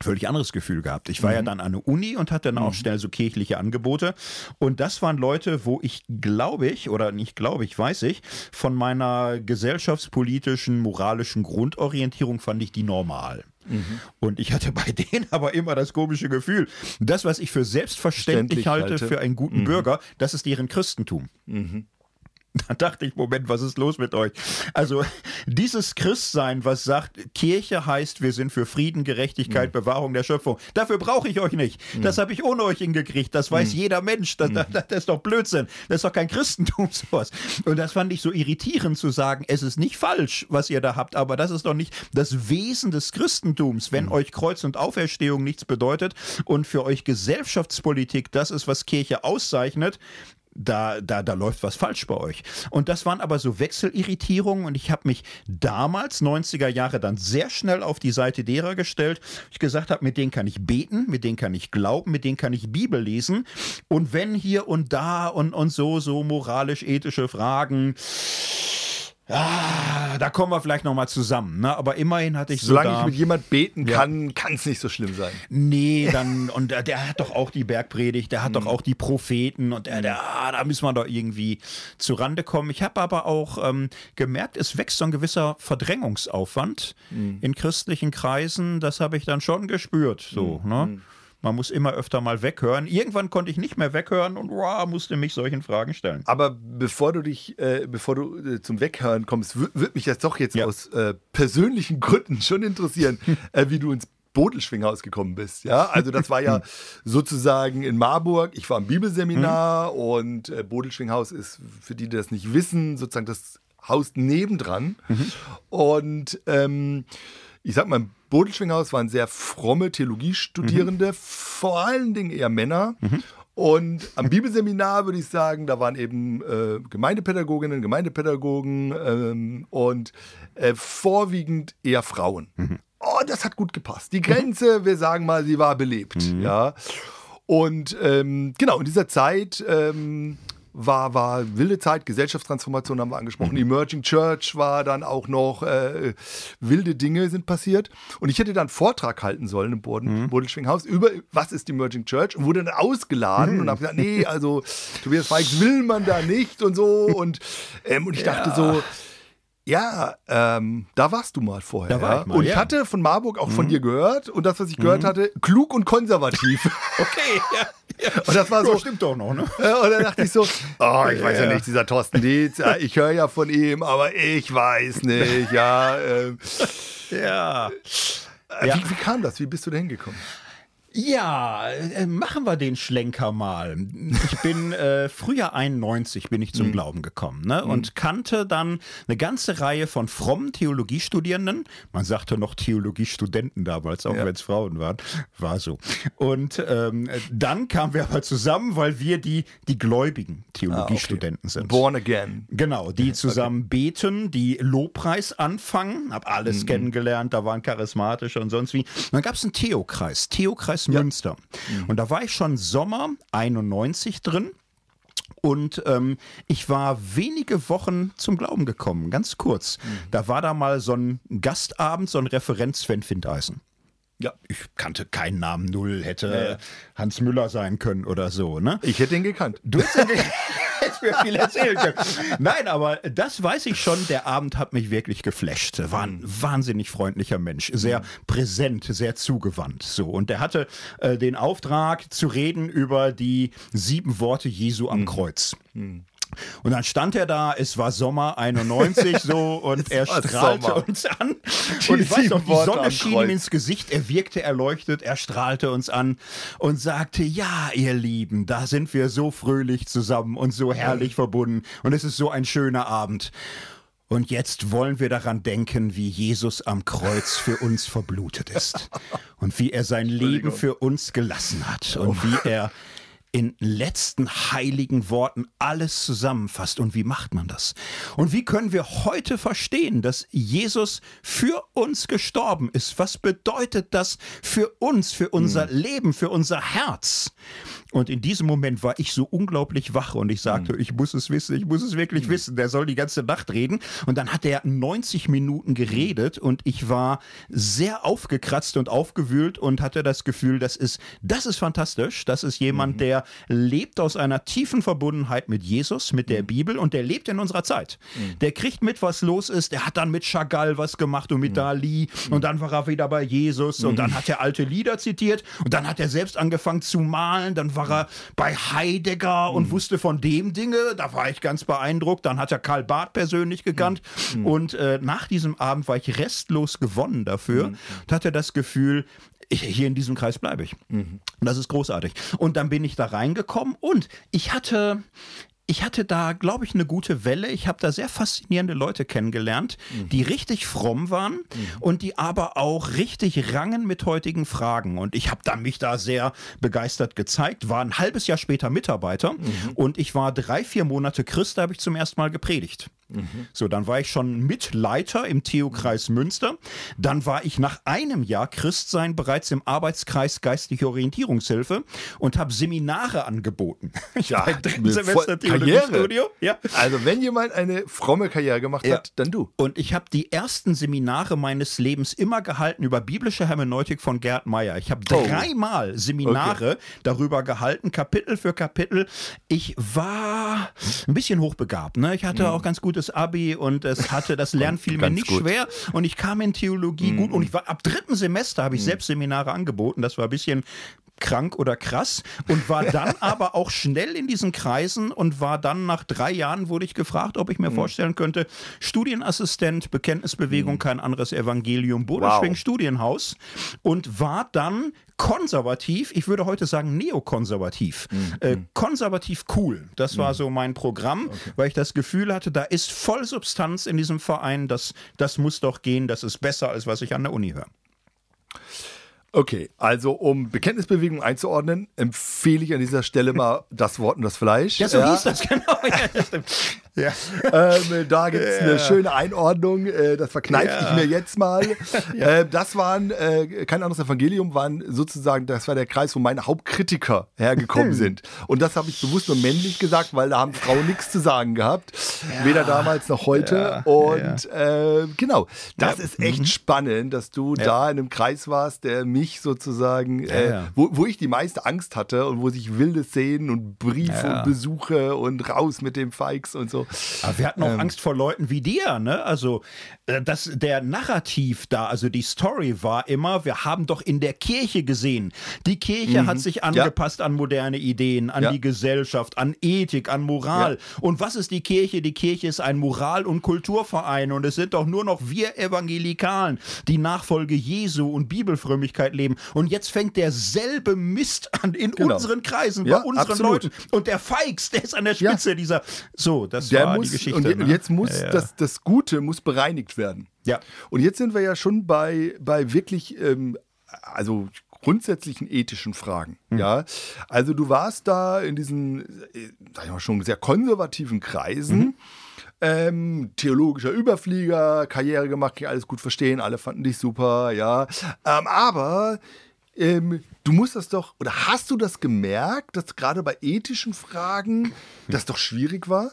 völlig anderes Gefühl gehabt. Ich war ja dann an der Uni und hatte dann auch schnell so kirchliche Angebote. Und das waren Leute, wo ich glaube ich, oder nicht glaube ich, weiß ich, von meiner gesellschaftspolitischen, moralischen Grundorientierung fand ich die normal. Und ich hatte bei denen aber immer das komische Gefühl, das, was ich für selbstverständlich Verständlich halte, halte. für einen guten Bürger, das ist deren Christentum. Da dachte ich, Moment, was ist los mit euch? Also dieses Christsein, was sagt, Kirche heißt, wir sind für Frieden, Gerechtigkeit, mhm. Bewahrung der Schöpfung. Dafür brauche ich euch nicht. Mhm. Das habe ich ohne euch hingekriegt. Das weiß mhm. jeder Mensch. Das, das, das, ist doch Blödsinn. Das ist doch kein Christentum sowas. Und das fand ich so irritierend zu sagen, es ist nicht falsch, was ihr da habt, aber das ist doch nicht das Wesen des Christentums, wenn mhm. euch Kreuz und Auferstehung nichts bedeutet und für euch Gesellschaftspolitik das ist, was Kirche auszeichnet, da, da, da läuft was falsch bei euch. Und das waren aber so Wechselirritierungen und ich habe mich damals, 90er Jahre, dann sehr schnell auf die Seite derer gestellt. Ich gesagt habe, mit denen kann ich beten, mit denen kann ich glauben, mit denen kann ich Bibel lesen. Und wenn hier und da und, und so, so moralisch-ethische Fragen Ah, da kommen wir vielleicht nochmal zusammen. Ne? Aber immerhin hatte ich Solange so ich mit jemand beten kann, ja. kann es nicht so schlimm sein. Nee, dann, und der, der hat doch auch die Bergpredigt, der hat doch hm. auch die Propheten und der, der, ah, da müssen wir doch irgendwie zu Rande kommen. Ich habe aber auch ähm, gemerkt, es wächst so ein gewisser Verdrängungsaufwand mhm. in christlichen Kreisen. Das habe ich dann schon gespürt. So, mhm. ne? Hm. Man muss immer öfter mal weghören. Irgendwann konnte ich nicht mehr weghören und wow, musste mich solchen Fragen stellen. Aber bevor du dich, äh, bevor du äh, zum Weghören kommst, würde mich das doch jetzt ja. aus äh, persönlichen Gründen schon interessieren, äh, wie du ins Bodelschwinghaus gekommen bist. Ja, also das war ja sozusagen in Marburg. Ich war im Bibelseminar mhm. und äh, Bodelschwinghaus ist, für die, die das nicht wissen, sozusagen das Haus nebendran. Mhm. Und ähm, ich sag mal, Bodelschwinghaus waren sehr fromme Theologiestudierende, mhm. vor allen Dingen eher Männer. Mhm. Und am Bibelseminar würde ich sagen, da waren eben äh, Gemeindepädagoginnen, Gemeindepädagogen ähm, und äh, vorwiegend eher Frauen. Mhm. Oh, das hat gut gepasst. Die Grenze, wir sagen mal, sie war belebt. Mhm. Ja. Und ähm, genau, in dieser Zeit ähm, war, war wilde Zeit, Gesellschaftstransformation haben wir angesprochen, mhm. Emerging Church war dann auch noch, äh, wilde Dinge sind passiert. Und ich hätte dann einen Vortrag halten sollen im Boden, mhm. Bodelschwinghaus über, was ist Emerging Church und wurde dann ausgeladen mhm. und habe gesagt, nee, also Tobias Feix will man da nicht und so. Und, ähm, und ich ja. dachte so, ja, ähm, da warst du mal vorher. Da war ich mal, und ich hatte von Marburg auch mhm. von dir gehört und das, was ich gehört mhm. hatte, klug und konservativ. okay, ja. Ja. Und das war so. Ja, stimmt doch noch, ne? Und dann dachte ich so, oh, ich weiß ja, ja nicht, dieser Thorsten Dietz, ich höre ja von ihm, aber ich weiß nicht, ja. Ähm, ja. Äh, wie, wie, kam das? Wie bist du da hingekommen? Ja, äh, machen wir den Schlenker mal. Ich bin äh, Frühjahr 91 bin ich zum mhm. Glauben gekommen ne? Mhm. und kannte dann eine ganze Reihe von frommen Theologiestudierenden. Man sagte noch Theologiestudenten damals, auch ja. wenn es Frauen waren. War so. Und ähm, dann kamen wir aber zusammen, weil wir die, die gläubigen Theologiestudenten ah, okay. sind. Born again. Genau, die zusammen okay. beten, die Lobpreis anfangen. Hab alles mhm. kennengelernt, da waren charismatische und sonst wie. Und dann gab es einen Theokreis. Theokreis Kreis ja. Münster. Mhm. Und da war ich schon Sommer 91 drin. Und ähm, ich war wenige Wochen zum Glauben gekommen, ganz kurz. Mhm. Da war da mal so ein Gastabend, so ein Referent Sven Findeisen. Ja, ich kannte keinen Namen null, hätte ja. Hans Müller sein können oder so, ne? Ich hätte ihn gekannt. Du hättest ihn gekannt. Mir viel erzählen können. Nein, aber das weiß ich schon, der Abend hat mich wirklich geflasht. War ein wahnsinnig freundlicher Mensch, sehr präsent, sehr zugewandt. So. Und der hatte äh, den Auftrag zu reden über die sieben Worte Jesu am mhm. Kreuz. Mhm. Und dann stand er da, es war Sommer 91 so und er strahlte Sommer. uns an. Die und ich weiß noch, die Sonne schien ihm ins Gesicht, er wirkte erleuchtet, er strahlte uns an und sagte, ja, ihr Lieben, da sind wir so fröhlich zusammen und so herrlich verbunden und es ist so ein schöner Abend. Und jetzt wollen wir daran denken, wie Jesus am Kreuz für uns verblutet ist und wie er sein Leben für uns gelassen hat und wie er in letzten heiligen Worten alles zusammenfasst. Und wie macht man das? Und wie können wir heute verstehen, dass Jesus für uns gestorben ist? Was bedeutet das für uns, für unser hm. Leben, für unser Herz? Und in diesem Moment war ich so unglaublich wach und ich sagte, mhm. ich muss es wissen, ich muss es wirklich mhm. wissen. Der soll die ganze Nacht reden. Und dann hat er 90 Minuten geredet und ich war sehr aufgekratzt und aufgewühlt und hatte das Gefühl, das ist, das ist fantastisch. Das ist jemand, mhm. der lebt aus einer tiefen Verbundenheit mit Jesus, mit der mhm. Bibel und der lebt in unserer Zeit. Mhm. Der kriegt mit, was los ist. Der hat dann mit Chagall was gemacht und mit mhm. Dali und dann war er wieder bei Jesus und dann hat er alte Lieder zitiert und dann hat er selbst angefangen zu malen. Dann war war er bei Heidegger und wusste von dem Dinge. Da war ich ganz beeindruckt. Dann hat er Karl Barth persönlich gekannt. Und äh, nach diesem Abend war ich restlos gewonnen dafür und hatte das Gefühl, ich, hier in diesem Kreis bleibe ich. Und das ist großartig. Und dann bin ich da reingekommen und ich hatte, ich hatte da, glaube ich, eine gute Welle. Ich habe da sehr faszinierende Leute kennengelernt, die richtig fromm waren und die aber auch richtig rangen mit heutigen Fragen. Und ich habe da mich da sehr begeistert gezeigt, war ein halbes Jahr später Mitarbeiter und ich war drei, vier Monate Christ, da habe ich zum ersten Mal gepredigt. So, dann war ich schon Mitleiter im Theokreis Münster. Dann war ich nach einem Jahr Christsein bereits im Arbeitskreis Geistliche Orientierungshilfe und habe Seminare angeboten. Ja, Semester Voll- Theologiestudio. Ja. Also wenn jemand eine fromme Karriere gemacht Ja. hat, dann du. Und ich habe die ersten Seminare meines Lebens immer gehalten über biblische Hermeneutik von Gerd Meyer. Ich habe Oh. dreimal Seminare darüber gehalten, Kapitel für Kapitel. Ich war ein bisschen hochbegabt. Ne? Ich hatte auch ganz gutes Abi und es hatte das Lernen fiel mir nicht gut. schwer. Und ich kam in Theologie gut. Und ich war ab dritten Semester habe ich selbst Seminare angeboten. Das war ein bisschen krank oder krass und war dann aber auch schnell in diesen Kreisen und war dann nach drei Jahren wurde ich gefragt, ob ich mir vorstellen könnte, Studienassistent, Bekenntnisbewegung, kein anderes Evangelium, Bodeschwing Wow. Studienhaus und war dann konservativ, ich würde heute sagen neokonservativ, äh, konservativ cool. Das war so mein Programm, weil ich das Gefühl hatte, da ist voll Substanz in diesem Verein, das, das muss doch gehen, das ist besser, als was ich an der Uni höre. Okay, also um Bekenntnisbewegung einzuordnen, empfehle ich an dieser Stelle mal das Wort und das Fleisch. Ja, so hieß das genau. Ja, stimmt. Ja. Ähm, da gibt es eine schöne Einordnung, äh, das verkneife Ja. ich mir jetzt mal. äh, das waren, äh, kein anderes Evangelium, waren sozusagen, das war der Kreis, wo meine Hauptkritiker hergekommen sind. Und das habe ich bewusst nur männlich gesagt, weil da haben Frauen nichts zu sagen gehabt. Weder damals noch heute. Und Äh, genau, das Ja. ist echt spannend, dass du da in einem Kreis warst, der mich sozusagen, äh, Ja, ja. Wo, wo ich die meiste Angst hatte und wo sich wilde Szenen und Briefe Ja. und Besuche und raus mit dem Fikes und so. Aber wir hatten auch Ähm. Angst vor Leuten wie dir, ne? Also, äh, das, der Narrativ da, also die Story war immer, wir haben doch in der Kirche gesehen. Die Kirche hat sich angepasst an moderne Ideen, an Mhm. Ja. die Gesellschaft, an Ethik, an Moral. Und was ist die Kirche? Die Kirche ist ein Moral- und Kulturverein und es sind doch nur noch wir Evangelikalen, die Nachfolge Jesu und Bibelfrömmigkeit leben. Und jetzt fängt derselbe Mist an in Genau. unseren Kreisen, Ja, bei unseren absolut. Leuten. Und der Feix, der ist an der Ja. Spitze dieser. So, das Der war muss, die Geschichte. und je- ne? jetzt muss Ja. Das, das Gute muss bereinigt werden. Ja. Und jetzt sind wir ja schon bei, bei wirklich, ähm, also grundsätzlichen ethischen Fragen. Hm. Ja, also du warst da in diesen, äh, sag ich mal schon sehr konservativen Kreisen. Mhm. Ähm, theologischer Überflieger, Karriere gemacht, kann ich alles gut verstehen, alle fanden dich super, ja. Ähm, aber ähm, du musst das doch, oder hast du das gemerkt, dass gerade bei ethischen Fragen das doch schwierig war?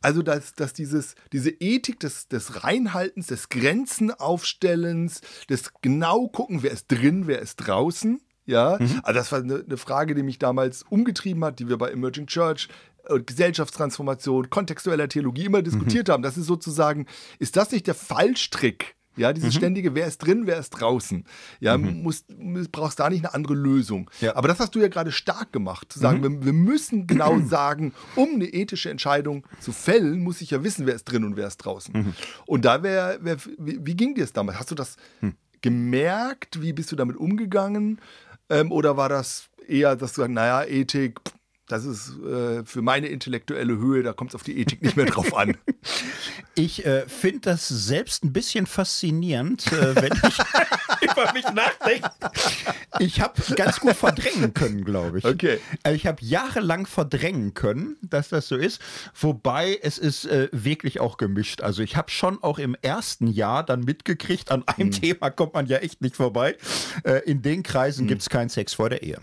Also, dass, dass dieses, diese Ethik des, des Reinhaltens, des Grenzenaufstellens, des genau gucken, wer ist drin, wer ist draußen, ja, also das war eine, eine Frage, die mich damals umgetrieben hat, die wir bei Emerging Church und Gesellschaftstransformation, kontextueller Theologie immer diskutiert haben. Das ist sozusagen, ist das nicht der Fallstrick? Ja, dieses ständige, wer ist drin, wer ist draußen. Ja, musst, musst- brauchst da nicht eine andere Lösung. Ja. Aber das hast du ja gerade stark gemacht, zu sagen, wir, wir müssen genau sagen, um eine ethische Entscheidung zu fällen, muss ich ja wissen, wer ist drin und wer ist draußen. Und da wäre, wär, wie, wie ging dir es damals? Hast du das gemerkt? Wie bist du damit umgegangen? Ähm, oder war das eher, dass du sagst, naja, Ethik, pff, das ist äh, für meine intellektuelle Höhe, da kommt es auf die Ethik nicht mehr drauf an. Ich äh, finde das selbst ein bisschen faszinierend, äh, wenn ich über mich nachdenke. Ich habe ganz gut verdrängen können, glaube ich. Okay. Also ich habe jahrelang verdrängen können, dass das so ist. Wobei es ist äh, wirklich auch gemischt. Also ich habe schon auch im ersten Jahr dann mitgekriegt, an einem Thema kommt man ja echt nicht vorbei. Äh, in den Kreisen gibt es keinen Sex vor der Ehe.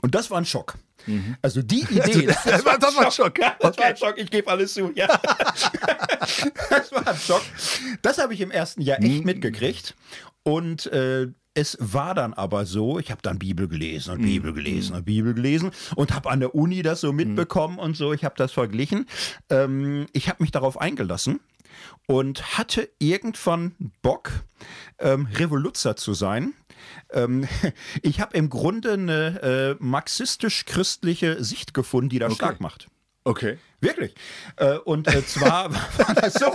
Und das war ein Schock. Also die Idee. das war- das war ein Schock. Ja, das war Okay. ein Schock, ich gebe alles zu. Ja. das war ein Schock. Das habe ich im ersten Jahr echt mitgekriegt. Und äh, es war dann aber so, ich habe dann Bibel gelesen und Bibel gelesen und Bibel gelesen und habe an der Uni das so mitbekommen und so. Ich habe das verglichen. Ähm, ich habe mich darauf eingelassen und hatte irgendwann Bock, ähm, Revoluzer zu sein. Ähm, ich habe im Grunde eine äh, marxistisch-christliche Sicht gefunden, die das Okay. stark macht. Okay. Wirklich. Äh, und äh, zwar war das so,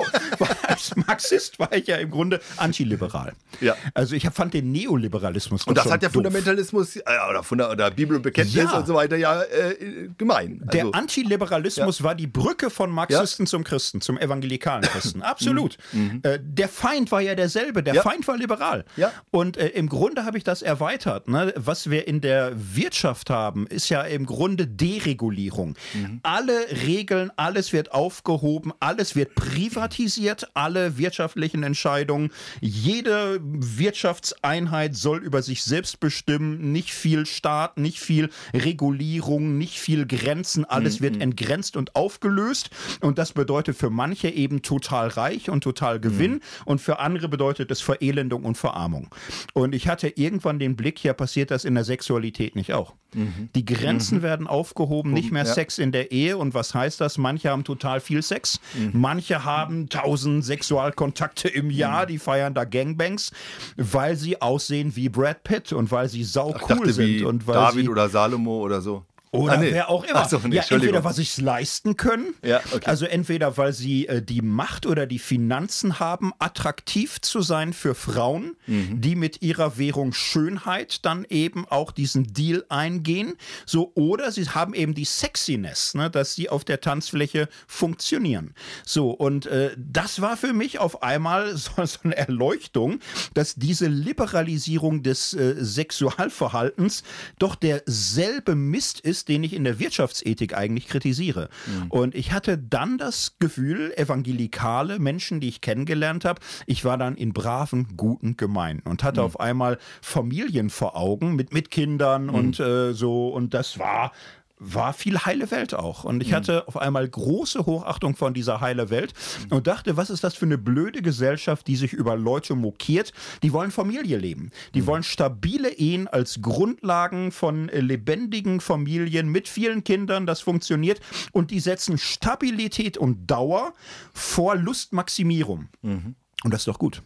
als Marxist war ich ja im Grunde antiliberal. Ja. Also ich fand den Neoliberalismus Und das hat der doof. Fundamentalismus äh, oder, Funda oder Bibel und Bekenntnis Ja. und so weiter ja äh, gemein. Der Also, Antiliberalismus war die Brücke von Marxisten zum Christen, zum evangelikalen Christen. Absolut. Äh, der Feind war ja derselbe. Der Mhm. Ja. Feind war liberal. Ja. Und äh, im Grunde habe ich das erweitert. Ne? Was wir in der Wirtschaft haben, ist ja im Grunde Deregulierung. Mhm. Alle Regeln, alles wird aufgehoben, alles wird privatisiert, alle wirtschaftlichen Entscheidungen. Jede Wirtschaftseinheit soll über sich selbst bestimmen. Nicht viel Staat, nicht viel Regulierung, nicht viel Grenzen. Alles wird entgrenzt und aufgelöst. Und das bedeutet für manche eben total reich und total Gewinn. Und für andere bedeutet es Verelendung und Verarmung. Und ich hatte irgendwann den Blick, ja, passiert das in der Sexualität nicht auch. Die Grenzen werden aufgehoben, nicht mehr ja. Sex in der Ehe. Und was heißt das? Manche haben total viel Sex. Manche haben tausend Sexualkontakte im Jahr. Die feiern da Gangbangs, weil sie aussehen wie Brad Pitt und weil sie sau cool dachte sind. wie und weil David sie oder Salomo oder so. Oder Ah, nee. wer auch immer. So, nee, ja, entweder was sich leisten können, Ja, okay. also entweder weil sie äh, die Macht oder die Finanzen haben, attraktiv zu sein für Frauen, Mhm. die mit ihrer Währung Schönheit dann eben auch diesen Deal eingehen, so oder sie haben eben die Sexiness, ne, dass sie auf der Tanzfläche funktionieren. So und äh, das war für mich auf einmal so, so eine Erleuchtung, dass diese Liberalisierung des äh, Sexualverhaltens doch derselbe Mist ist, den ich in der Wirtschaftsethik eigentlich kritisiere. Und ich hatte dann das Gefühl, evangelikale Menschen, die ich kennengelernt habe, ich war dann in braven, guten Gemeinden und hatte auf einmal Familien vor Augen mit, mit Kindern und äh, so. Und das war war viel heile Welt auch. Und ich hatte auf einmal große Hochachtung von dieser heile Welt und dachte, was ist das für eine blöde Gesellschaft, die sich über Leute mokiert? Die wollen Familie leben. Die wollen stabile Ehen als Grundlagen von äh, lebendigen Familien mit vielen Kindern, das funktioniert. Und die setzen Stabilität und Dauer vor Lustmaximierung. Und das ist doch gut.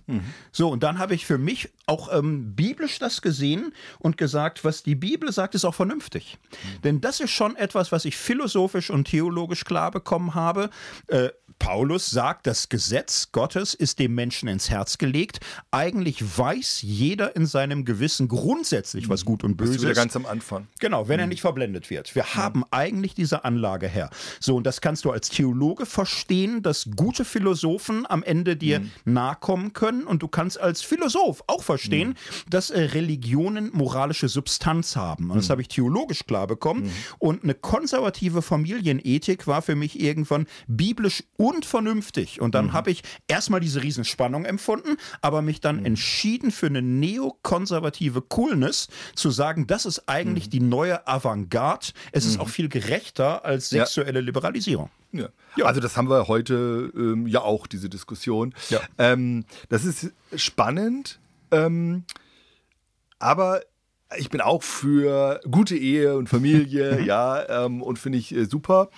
So, und dann habe ich für mich auch ähm, biblisch das gesehen und gesagt, was die Bibel sagt, ist auch vernünftig. Denn das ist schon etwas, was ich philosophisch und theologisch klar bekommen habe. Äh, Paulus sagt, das Gesetz Gottes ist dem Menschen ins Herz gelegt. Eigentlich weiß jeder in seinem Gewissen grundsätzlich, was gut und böse ist. ganz am Anfang. Genau, wenn er nicht verblendet wird. Wir haben eigentlich diese Anlage her. So, und das kannst du als Theologe verstehen, dass gute Philosophen am Ende dir nahe kommen können. Und du kannst als Philosoph auch verstehen, dass äh, Religionen moralische Substanz haben. Und das habe ich theologisch klar bekommen. Und eine konservative Familienethik war für mich irgendwann biblisch und vernünftig. Und dann habe ich erstmal diese Riesenspannung empfunden, aber mich dann entschieden für eine neokonservative Coolness zu sagen, das ist eigentlich die neue Avantgarde. Es ist auch viel gerechter als Ja. sexuelle Liberalisierung. Ja. Ja. Also das haben wir heute ähm, ja auch, diese Diskussion. Ja. Ähm, das ist spannend, ähm, aber ich bin auch für gute Ehe und Familie, ja, ähm, und finde ich äh, super.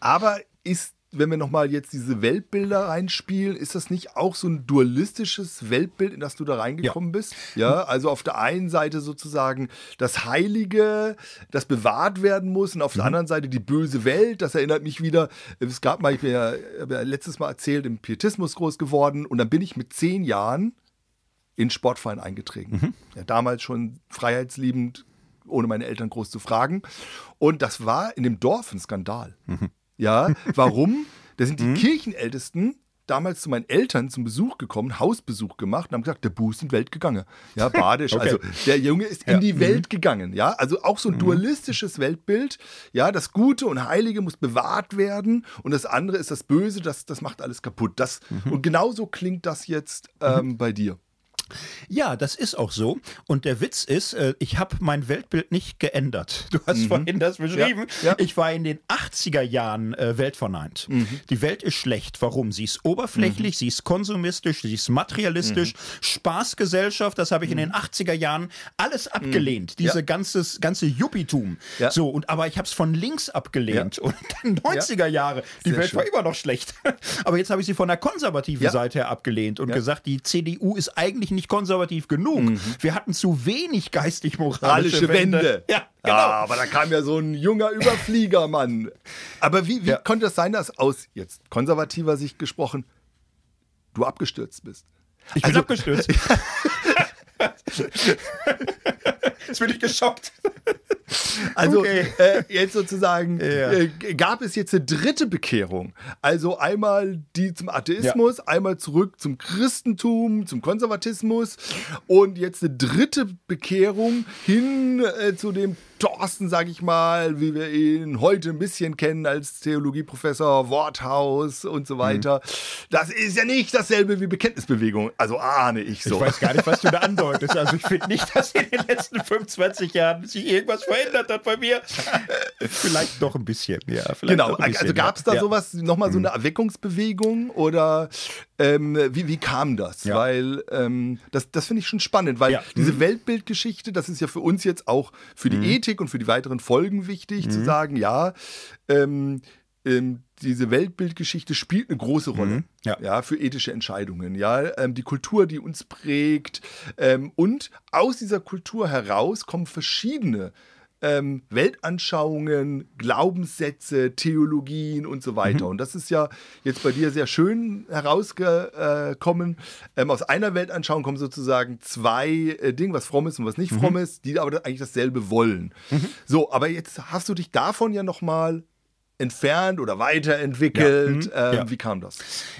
Aber ist, wenn wir nochmal jetzt diese Weltbilder reinspielen, ist das nicht auch so ein dualistisches Weltbild, in das du da reingekommen bist? Ja, also auf der einen Seite sozusagen das Heilige, das bewahrt werden muss, und auf der anderen Seite die böse Welt. Das erinnert mich wieder, es gab mal, ich bin ja, ja letztes Mal erzählt, im Pietismus groß geworden, und dann bin ich mit zehn Jahren in Sportverein eingetreten. Ja, damals schon freiheitsliebend, ohne meine Eltern groß zu fragen. Und das war in dem Dorf ein Skandal. Ja, warum? Da sind die Kirchenältesten damals zu meinen Eltern zum Besuch gekommen, Hausbesuch gemacht und haben gesagt, der Bu ist in die Welt gegangen. Ja, badisch. Okay. Also der Junge ist in die Welt gegangen. Ja, also auch so ein dualistisches Weltbild. Ja, das Gute und Heilige muss bewahrt werden und das andere ist das Böse, das, das macht alles kaputt. Das, Und genauso klingt das jetzt ähm, bei dir. Ja, das ist auch so. Und der Witz ist, äh, ich habe mein Weltbild nicht geändert. Du hast vorhin das beschrieben. Mhm. Ja, ja. Ich war in den 80er Jahren äh, weltverneint. Mhm. Die Welt ist schlecht. Warum? Sie ist oberflächlich, sie ist konsumistisch, sie ist materialistisch. Mhm. Spaßgesellschaft, das habe ich in den 80er Jahren alles abgelehnt. Diese ganzes, ganze Juppietum. Mhm. Ja. So, und aber ich habe es von links abgelehnt. Und dann 90er Jahre. Die Sehr Welt war schön. immer noch schlecht. aber jetzt habe ich sie von der konservativen Ja. Seite her abgelehnt und Ja. gesagt, die CDU ist eigentlich nicht konservativ genug. Mhm. Wir hatten zu wenig geistig-moralische Moralische Wände. Wände. Ja, genau. Ja, aber da kam ja so ein junger Überfliegermann. Aber wie, wie Ja. konnte es sein, dass aus jetzt konservativer Sicht gesprochen, du abgestürzt bist? Ich bin Also- abgestürzt. Jetzt bin ich geschockt. Also Okay. äh, jetzt sozusagen Ja. äh, gab es jetzt eine dritte Bekehrung. Also einmal die zum Atheismus, einmal zurück zum Christentum, zum Konservatismus und jetzt eine dritte Bekehrung hin äh, zu dem Thorsten, sag ich mal, wie wir ihn heute ein bisschen kennen als Theologieprofessor, Worthaus und so weiter. Das ist ja nicht dasselbe wie Bekenntnisbewegung. Also ahne ich so. Ich weiß gar nicht, was du da andeutest. Also ich finde nicht, dass in den letzten 25 Jahren sich irgendwas verändert hat bei mir. Vielleicht doch ein bisschen, ja. Genau, ein bisschen, also gab es da ja. Mhm. sowas, nochmal so eine Erweckungsbewegung oder ähm, wie, wie kam das? Ja. Weil ähm, das, das finde ich schon spannend, weil Ja. Mhm. diese Weltbildgeschichte, das ist ja für uns jetzt auch für die Ethik und für die weiteren Folgen wichtig Mhm. zu sagen, ja, ähm, ähm, diese Weltbildgeschichte spielt eine große Rolle Mhm. Ja. für ethische Entscheidungen. Ja, ähm, die Kultur, die uns prägt ähm, und aus dieser Kultur heraus kommen verschiedene ähm, Weltanschauungen, Glaubenssätze, Theologien und so weiter. Und das ist ja jetzt bei dir sehr schön herausgekommen. Ähm, aus einer Weltanschauung kommen sozusagen zwei äh, Dinge, was fromm ist und was nicht fromm ist, die aber eigentlich dasselbe wollen. So, aber jetzt hast du dich davon ja nochmal entfernt oder weiterentwickelt. Ja. Mhm. Ähm, Ja. Wie kam das?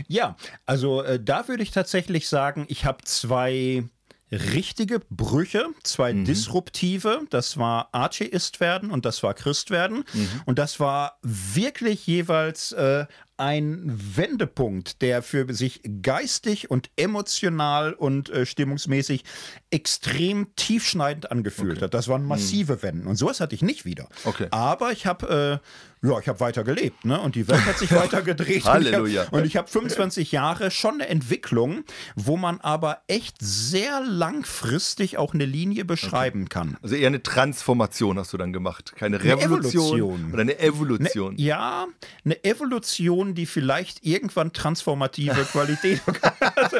Ja, also äh, da würde ich tatsächlich sagen, ich habe zwei richtige Brüche, zwei disruptive. Das war Atheist werden und das war Christ werden. Und das war wirklich jeweils äh, ein Wendepunkt, der für sich geistig und emotional und äh, stimmungsmäßig extrem tiefschneidend angefühlt hat. Das waren massive Wenden. Und sowas hatte ich nicht wieder. Okay. Aber ich habe äh, ja, ich habe weiter gelebt, ne? Und die Welt hat sich weiter gedreht. Halleluja. Und ich habe 25 Jahre schon eine Entwicklung, wo man aber echt sehr langfristig auch eine Linie beschreiben kann. Also eher eine Transformation hast du dann gemacht. Keine Eine Revolution Evolution. oder eine Evolution. Ja, eine Evolution, die vielleicht irgendwann transformative Qualität. Also,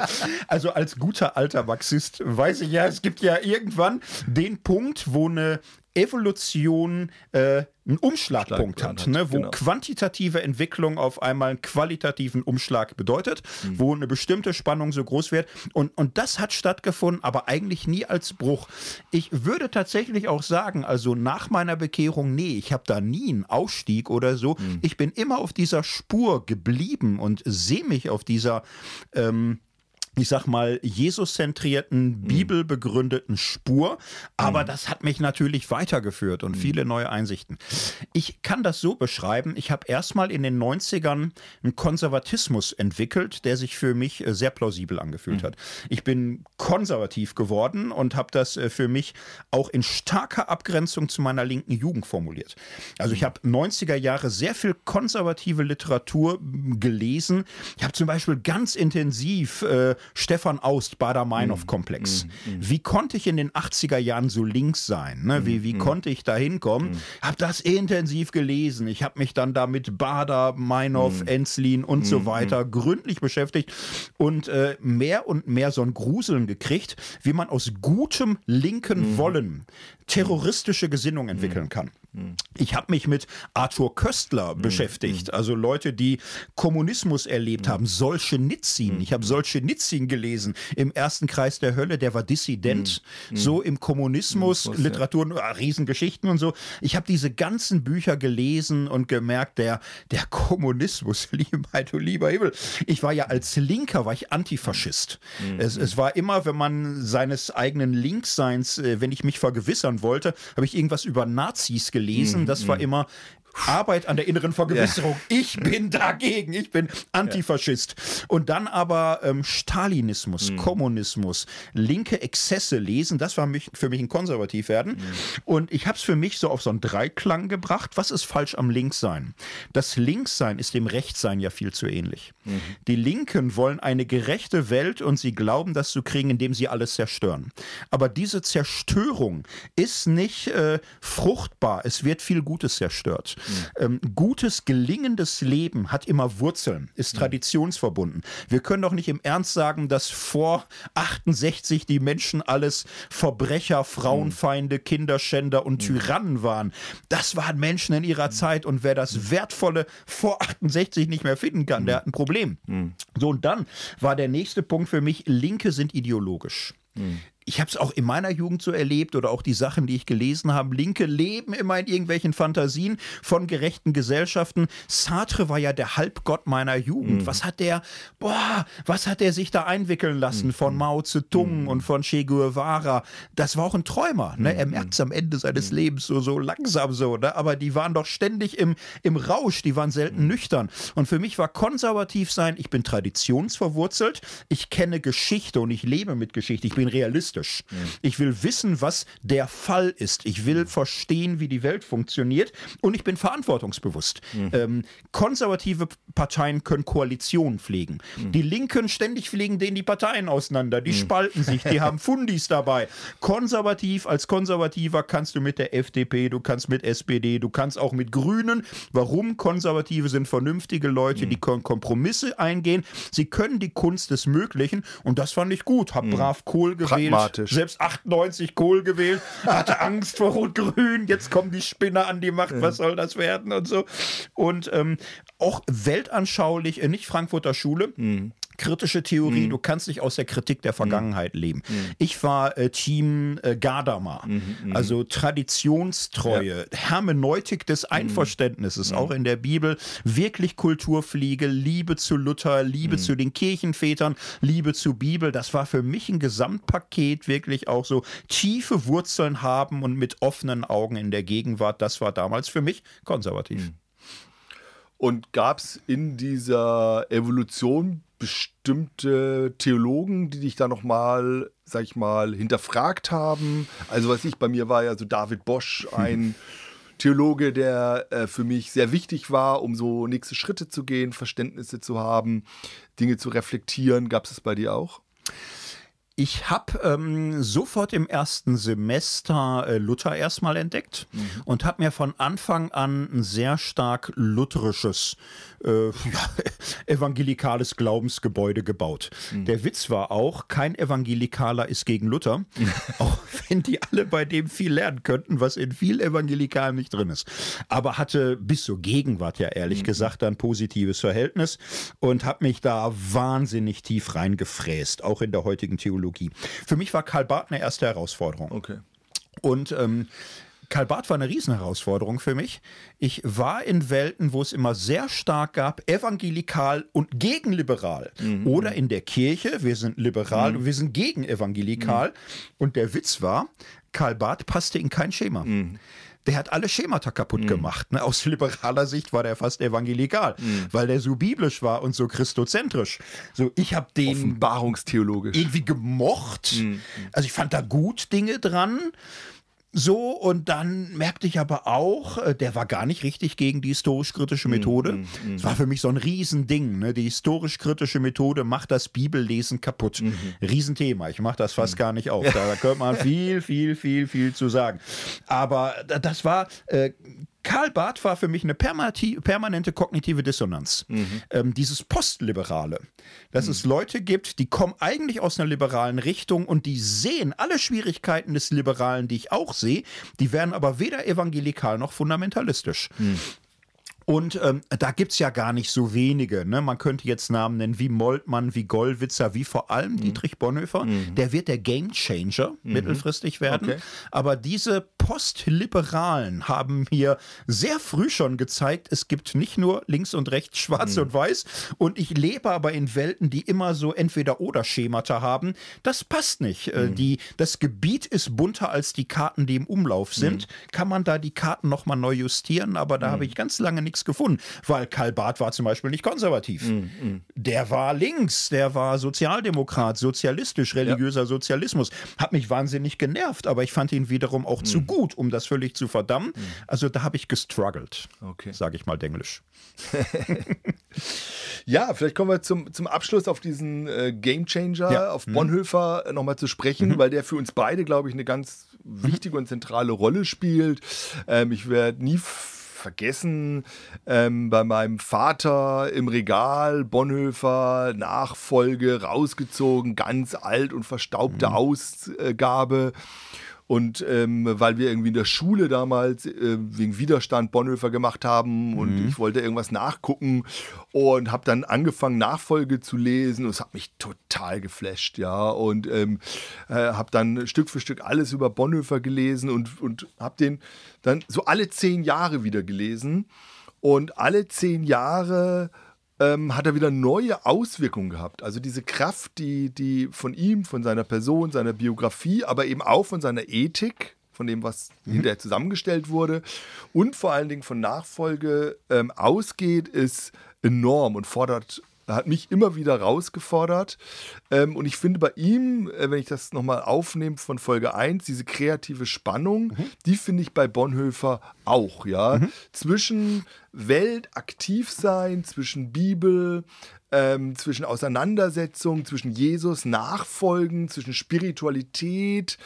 also als guter alter Marxist weiß ich ja, es gibt ja irgendwann den Punkt, wo eine Evolution äh, einen Umschlagpunkt Schlagpunkt hat, hat, ne, wo genau. quantitative Entwicklung auf einmal einen qualitativen Umschlag bedeutet, Mhm. wo eine bestimmte Spannung so groß wird. Und, und das hat stattgefunden, aber eigentlich nie als Bruch. Ich würde tatsächlich auch sagen, also nach meiner Bekehrung, nee, ich habe da nie einen Ausstieg oder so. Mhm. Ich bin immer auf dieser Spur geblieben und sehe mich auf dieser ähm, ich sag mal, Jesus-zentrierten, bibelbegründeten Spur. Aber das hat mich natürlich weitergeführt und viele neue Einsichten. Ich kann das so beschreiben. Ich habe erstmal in den 90ern einen Konservatismus entwickelt, der sich für mich äh, sehr plausibel angefühlt hat. Ich bin konservativ geworden und habe das äh, für mich auch in starker Abgrenzung zu meiner linken Jugend formuliert. Also ich habe 90er Jahre sehr viel konservative Literatur gelesen. Ich habe zum Beispiel ganz intensiv äh, Stefan Aust, Bader-Meinhof-Komplex. Wie konnte ich in den 80er Jahren so links sein? Ne? Wie, wie konnte ich da hinkommen? Habe das intensiv gelesen. Ich habe mich dann da mit Bader, Meinhof, Enslin und so weiter gründlich beschäftigt und äh, mehr und mehr so ein Gruseln gekriegt, wie man aus gutem linken Wollen terroristische Gesinnung entwickeln kann. Ich habe mich mit Arthur Köstler beschäftigt, also Leute, die Kommunismus erlebt haben, Solzhenitsyn. Ich habe Solzhenitsyn gelesen im ersten Kreis der Hölle, der war Dissident, so im Kommunismus, Literatur, ah, Riesengeschichten und so. Ich habe diese ganzen Bücher gelesen und gemerkt, der, der Kommunismus, lieber, du lieber Himmel. Ich war ja als Linker, war ich Antifaschist. Es, es war immer, wenn man seines eigenen Linksseins, äh, wenn ich mich vergewissern wollte, habe ich irgendwas über Nazis gelesen. Das war immer Arbeit an der inneren Vergewisserung. Ich bin dagegen, ich bin Antifaschist. Und dann aber ähm, Stalinismus, Kommunismus, linke Exzesse lesen, das war mich, für mich ein konservativ werden. Und ich habe es für mich so auf so einen Dreiklang gebracht. Was ist falsch am Linkssein? Das Linkssein ist dem Rechtssein ja viel zu ähnlich. Die Linken wollen eine gerechte Welt und sie glauben, das zu kriegen, indem sie alles zerstören. Aber diese Zerstörung ist nicht äh, fruchtbar. Es wird viel Gutes zerstört. Ähm, gutes, gelingendes Leben hat immer Wurzeln, ist traditionsverbunden. Wir können doch nicht im Ernst sagen, dass vor 68 die Menschen alles Verbrecher, Frauenfeinde, Kinderschänder und Tyrannen waren. Das waren Menschen in ihrer Zeit und wer das Wertvolle vor 68 nicht mehr finden kann, der hat ein Problem. So, und dann war der nächste Punkt für mich, Linke sind ideologisch. Ich habe es auch in meiner Jugend so erlebt oder auch die Sachen, die ich gelesen habe. Linke leben immer in irgendwelchen Fantasien von gerechten Gesellschaften. Sartre war ja der Halbgott meiner Jugend. Was hat der, boah, was hat der sich da einwickeln lassen von Mao Zedong und von Che Guevara? Das war auch ein Träumer. Ne? Er merkt es am Ende seines Lebens so, so langsam so. Ne? Aber die waren doch ständig im, im Rausch. Die waren selten nüchtern. Und für mich war konservativ sein, ich bin traditionsverwurzelt. Ich kenne Geschichte und ich lebe mit Geschichte. Ich bin realistisch. Ich will wissen, was der Fall ist. Ich will verstehen, wie die Welt funktioniert. Und ich bin verantwortungsbewusst. Ähm, konservative Parteien können Koalitionen pflegen. Die Linken ständig fliegen denen die Parteien auseinander. Die spalten sich. Die haben Fundis dabei. Konservativ als Konservativer kannst du mit der FDP, du kannst mit SPD, du kannst auch mit Grünen. Warum? Konservative sind vernünftige Leute, die können Kompromisse eingehen. Sie können die Kunst des Möglichen. Und das fand ich gut. Hab brav Kohl gewählt. Pragmatisch. Selbst 98 Kohl gewählt. Hatte Angst vor Rot-Grün. Jetzt kommen die Spinner an die Macht. Was soll das werden und so. Und ähm, auch weltanschaulich, äh, nicht Frankfurter Schule. Kritische Theorie, du kannst nicht aus der Kritik der Vergangenheit leben. Ich war äh, Team äh, Gadamer, also Traditionstreue, Hermeneutik des Einverständnisses, auch in der Bibel, wirklich Kulturfliege, Liebe zu Luther, Liebe zu den Kirchenvätern, Liebe zu Bibel, das war für mich ein Gesamtpaket, wirklich auch so tiefe Wurzeln haben und mit offenen Augen in der Gegenwart, das war damals für mich konservativ. Und gab es in dieser Evolution bestimmte Theologen, die dich da nochmal, sag ich mal, hinterfragt haben? Also, was ich, bei mir war ja so David Bosch ein Theologe, der äh, für mich sehr wichtig war, um so nächste Schritte zu gehen, Verständnisse zu haben, Dinge zu reflektieren. Gab es das bei dir auch? Ich habe ähm, sofort im ersten Semester äh, Luther erstmal entdeckt und habe mir von Anfang an ein sehr stark lutherisches, äh, evangelikales Glaubensgebäude gebaut. Der Witz war auch, kein Evangelikaler ist gegen Luther, auch wenn die alle bei dem viel lernen könnten, was in viel Evangelikalen nicht drin ist. Aber hatte bis zur Gegenwart ja ehrlich gesagt ein positives Verhältnis und habe mich da wahnsinnig tief reingefräst, auch in der heutigen Theologie. Für mich war Karl Barth eine erste Herausforderung. Okay. Und ähm, Karl Barth war eine Riesenherausforderung für mich. Ich war in Welten, wo es immer sehr stark gab, evangelikal und gegenliberal. Oder in der Kirche, wir sind liberal und wir sind gegen evangelikal. Und der Witz war, Karl Barth passte in kein Schema. Der hat alle Schemata kaputt gemacht. Ne? Aus liberaler Sicht war der fast evangelikal, weil der so biblisch war und so christozentrisch. So, ich habe den Offenbarungstheologisch. irgendwie gemocht. Also ich fand da gut Dinge dran. So, und dann merkte ich aber auch, äh, der war gar nicht richtig gegen die historisch-kritische Methode. Es war für mich so ein Riesending. Ne? Die historisch-kritische Methode macht das Bibellesen kaputt. Riesenthema. Ich mache das fast gar nicht auf. Da, da könnte man viel, viel, viel, viel zu sagen. Aber da- das war. Äh, Karl Barth war für mich eine permanente kognitive Dissonanz. Ähm, dieses Postliberale, dass es Leute gibt, die kommen eigentlich aus einer liberalen Richtung und die sehen alle Schwierigkeiten des Liberalen, die ich auch sehe, die werden aber weder evangelikal noch fundamentalistisch. Und ähm, da gibt's ja gar nicht so wenige. Ne? Man könnte jetzt Namen nennen wie Moltmann, wie Gollwitzer, wie vor allem Dietrich Bonhoeffer. Der wird der Gamechanger mittelfristig werden. Okay. Aber diese Postliberalen haben mir sehr früh schon gezeigt, es gibt nicht nur links und rechts, schwarz und weiß. Und ich lebe aber in Welten, die immer so entweder-oder-Schemata haben. Das passt nicht. Äh, Die, das Gebiet ist bunter als die Karten, die im Umlauf sind. Kann man da die Karten nochmal neu justieren? Aber da habe ich ganz lange nichts gefunden, weil Karl Barth war zum Beispiel nicht konservativ. Der war links, der war Sozialdemokrat, sozialistisch, religiöser Sozialismus. Hat mich wahnsinnig genervt, aber ich fand ihn wiederum auch zu gut, um das völlig zu verdammen. Also da habe ich gestruggelt, Okay. sage ich mal denglisch. Ja, vielleicht kommen wir zum, zum Abschluss auf diesen äh, Gamechanger, Ja. auf Bonhoeffer äh, nochmal zu sprechen, weil der für uns beide, glaube ich, eine ganz wichtige und zentrale Rolle spielt. Ähm, ich werde nie vergessen. Ähm, bei meinem Vater im Regal, Bonhoeffer, Nachfolge, rausgezogen, ganz alt und verstaubte mhm. Ausgabe. Und ähm, weil wir irgendwie in der Schule damals äh, wegen Widerstand Bonhoeffer gemacht haben und mhm. ich wollte irgendwas nachgucken und habe dann angefangen, Nachfolge zu lesen und es hat mich total geflasht, ja. Und ähm, äh, habe dann Stück für Stück alles über Bonhoeffer gelesen und, und habe den dann so alle zehn Jahre wieder gelesen. Und alle zehn Jahre ähm, hat er wieder neue Auswirkungen gehabt. Also diese Kraft, die, die von ihm, von seiner Person, seiner Biografie, aber eben auch von seiner Ethik, von dem, was mhm. hinterher zusammengestellt wurde und vor allen Dingen von Nachfolge ähm, ausgeht, ist enorm und fordert hat mich immer wieder rausgefordert. Ähm, und ich finde bei ihm, äh, wenn ich das nochmal aufnehme von Folge 1, diese kreative Spannung, mhm. die finde ich bei Bonhoeffer auch, ja. Mhm. Zwischen Welt aktiv sein, zwischen Bibel, ähm, zwischen Auseinandersetzung, zwischen Jesus nachfolgen, zwischen Spiritualität,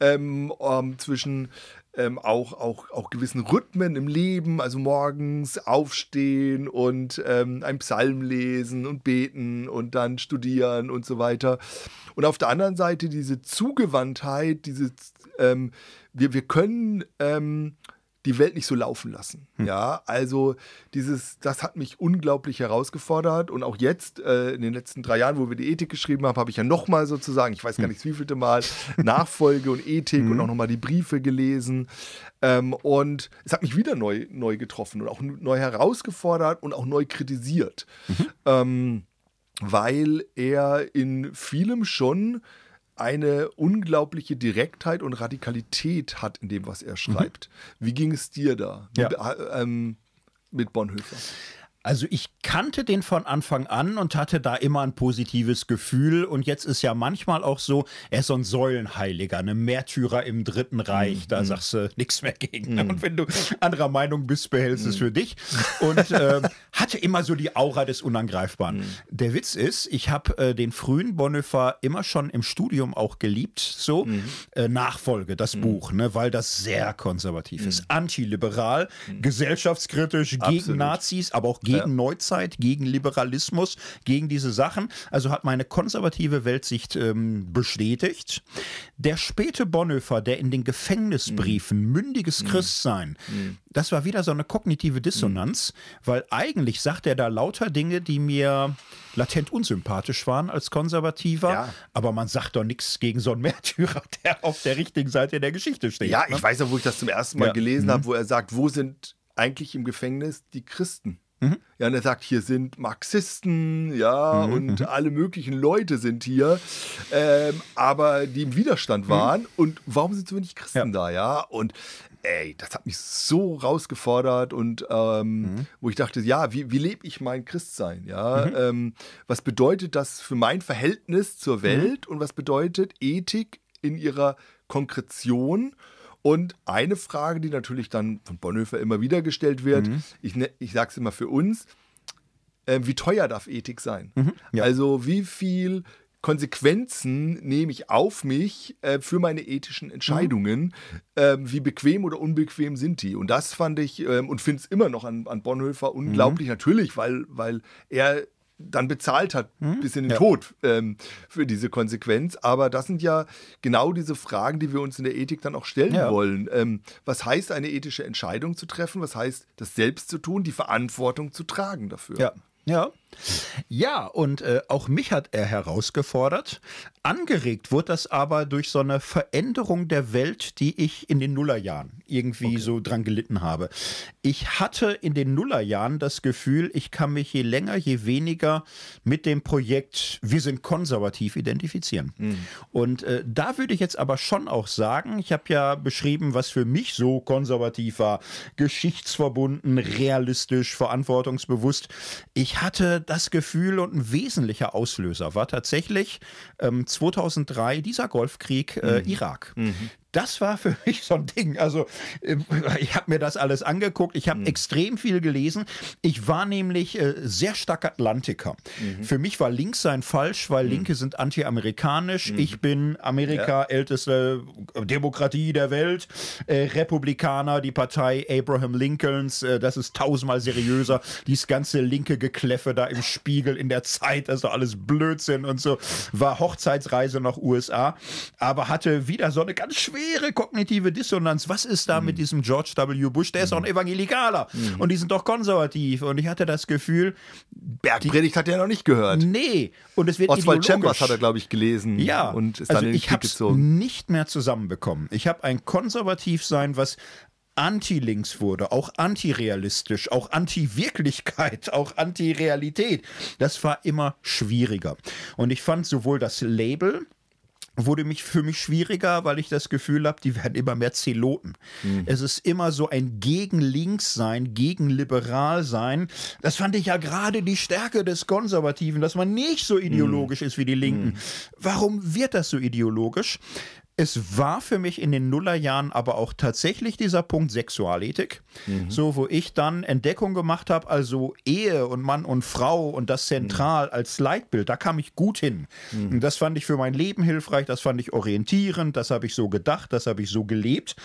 ähm, ähm, zwischen ähm, auch, auch, auch gewissen Rhythmen im Leben, also morgens aufstehen und ähm, ein Psalm lesen und beten und dann studieren und so weiter. Und auf der anderen Seite diese Zugewandtheit, diese, ähm, wir, wir können ähm, die Welt nicht so laufen lassen. Hm. Ja, also dieses, das hat mich unglaublich herausgefordert und auch jetzt äh, in den letzten drei Jahren, wo wir die Ethik geschrieben haben, habe ich ja nochmal sozusagen, ich weiß gar hm. nicht, wie vielte Mal Nachfolge und Ethik hm. und auch nochmal die Briefe gelesen ähm, und es hat mich wieder neu, neu getroffen und auch neu herausgefordert und auch neu kritisiert, mhm. ähm, weil er in vielem schon eine unglaubliche Direktheit und Radikalität hat in dem, was er schreibt. Mhm. Wie ging es dir da ja. mit, äh, ähm, mit Bonhoeffer? Also ich kannte den von Anfang an und hatte da immer ein positives Gefühl. Und jetzt ist ja manchmal auch so, er ist so ein Säulenheiliger, eine Märtyrer im Dritten Reich. Mm, da mm. sagst du nichts mehr gegen. Mm. Und wenn du anderer Meinung bist, behältst es mm. für dich. Und äh, hatte immer so die Aura des Unangreifbaren. Mm. Der Witz ist, ich habe äh, den frühen Bonhoeffer immer schon im Studium auch geliebt. So mm. äh, Nachfolge, das Buch, ne, weil das sehr konservativ ist. Antiliberal, gesellschaftskritisch, Absolut. gegen Nazis, aber auch gegen gegen ja. Neuzeit, gegen Liberalismus, gegen diese Sachen. Also hat meine konservative Weltsicht ähm, bestätigt. Der späte Bonhoeffer, der in den Gefängnisbriefen mhm. mündiges mhm. Christsein, mhm. das war wieder so eine kognitive Dissonanz, mhm. weil eigentlich sagt er da lauter Dinge, die mir latent unsympathisch waren als Konservativer, ja. aber man sagt doch nichts gegen so einen Märtyrer, der auf der richtigen Seite der Geschichte steht. Ja, ne? ich weiß auch, wo ich das zum ersten Mal ja. gelesen mhm. habe, wo er sagt, wo sind eigentlich im Gefängnis die Christen? Mhm. Ja, und er sagt, hier sind Marxisten, ja, mhm. und mhm. alle möglichen Leute sind hier, ähm, aber die im Widerstand mhm. waren. Mhm. Und warum sind so wenig Christen ja. da, ja? Und ey, das hat mich so rausgefordert und ähm, mhm. wo ich dachte, ja, wie, wie lebe ich mein Christsein? Ja, mhm. ähm, was bedeutet das für mein Verhältnis zur Welt mhm. und was bedeutet Ethik in ihrer Konkretion? Und eine Frage, die natürlich dann von Bonhoeffer immer wieder gestellt wird, mhm. ich, ne, ich sage es immer für uns, äh, wie teuer darf Ethik sein? Mhm, ja. Also wie viel Konsequenzen nehme ich auf mich äh, für meine ethischen Entscheidungen? Mhm. Ähm, wie bequem oder unbequem sind die? Und das fand ich ähm, und finde es immer noch an, an Bonhoeffer unglaublich, mhm. natürlich, weil, weil er dann bezahlt hat mhm. bis in den ja. Tod ähm, für diese Konsequenz. Aber das sind ja genau diese Fragen, die wir uns in der Ethik dann auch stellen ja. wollen. Ähm, was heißt eine ethische Entscheidung zu treffen? Was heißt das selbst zu tun, die Verantwortung zu tragen dafür? Ja. Ja. Ja, und äh, auch mich hat er herausgefordert. Angeregt wurde das aber durch so eine Veränderung der Welt, die ich in den Nullerjahren irgendwie okay. so dran gelitten habe. Ich hatte in den Nullerjahren das Gefühl, ich kann mich je länger, je weniger mit dem Projekt Wir sind konservativ identifizieren. Mhm. Und äh, da würde ich jetzt aber schon auch sagen, ich habe ja beschrieben, was für mich so konservativ war, geschichtsverbunden, realistisch, verantwortungsbewusst. Ich hatte das Gefühl und ein wesentlicher Auslöser war tatsächlich ähm, 2003 dieser Golfkrieg äh, mhm. Irak. Mhm das war für mich so ein Ding. Also äh, ich habe mir das alles angeguckt, ich habe mhm. extrem viel gelesen. Ich war nämlich äh, sehr stark Atlantiker. Mhm. Für mich war links sein falsch, weil mhm. Linke sind anti-amerikanisch. Mhm. Ich bin Amerika, ja. älteste Demokratie der Welt. Äh, Republikaner, die Partei Abraham Lincolns, äh, das ist tausendmal seriöser. Dieses ganze linke Gekläffe da im Spiegel in der Zeit, also alles Blödsinn und so. War Hochzeitsreise nach USA, aber hatte wieder so eine ganz schwere kognitive Dissonanz. Was ist da mhm. mit diesem George W. Bush? Der ist doch ein mhm. Evangelikaler mhm. und die sind doch konservativ. Und ich hatte das Gefühl. Bergpredigt hat er noch nicht gehört. Nee. Und es wird Oswald Chambers hat er, glaube ich, gelesen. Ja. Und ist also dann in ich habe es nicht mehr zusammenbekommen. Ich habe ein Konservativsein, was anti-links wurde, auch antirealistisch, auch anti-Wirklichkeit, auch anti-Realität. Das war immer schwieriger. Und ich fand sowohl das Label wurde mich für mich schwieriger, weil ich das Gefühl habe, die werden immer mehr Zeloten. Mhm. Es ist immer so ein gegen links sein, gegen liberal sein. Das fand ich ja gerade die Stärke des Konservativen, dass man nicht so ideologisch mhm. ist wie die Linken. Mhm. Warum wird das so ideologisch? Es war für mich in den Nullerjahren aber auch tatsächlich dieser Punkt Sexualethik, mhm. so wo ich dann Entdeckung gemacht habe, also Ehe und Mann und Frau und das zentral mhm. als Leitbild, da kam ich gut hin. Mhm. Und das fand ich für mein Leben hilfreich, das fand ich orientierend, das habe ich so gedacht, das habe ich so gelebt.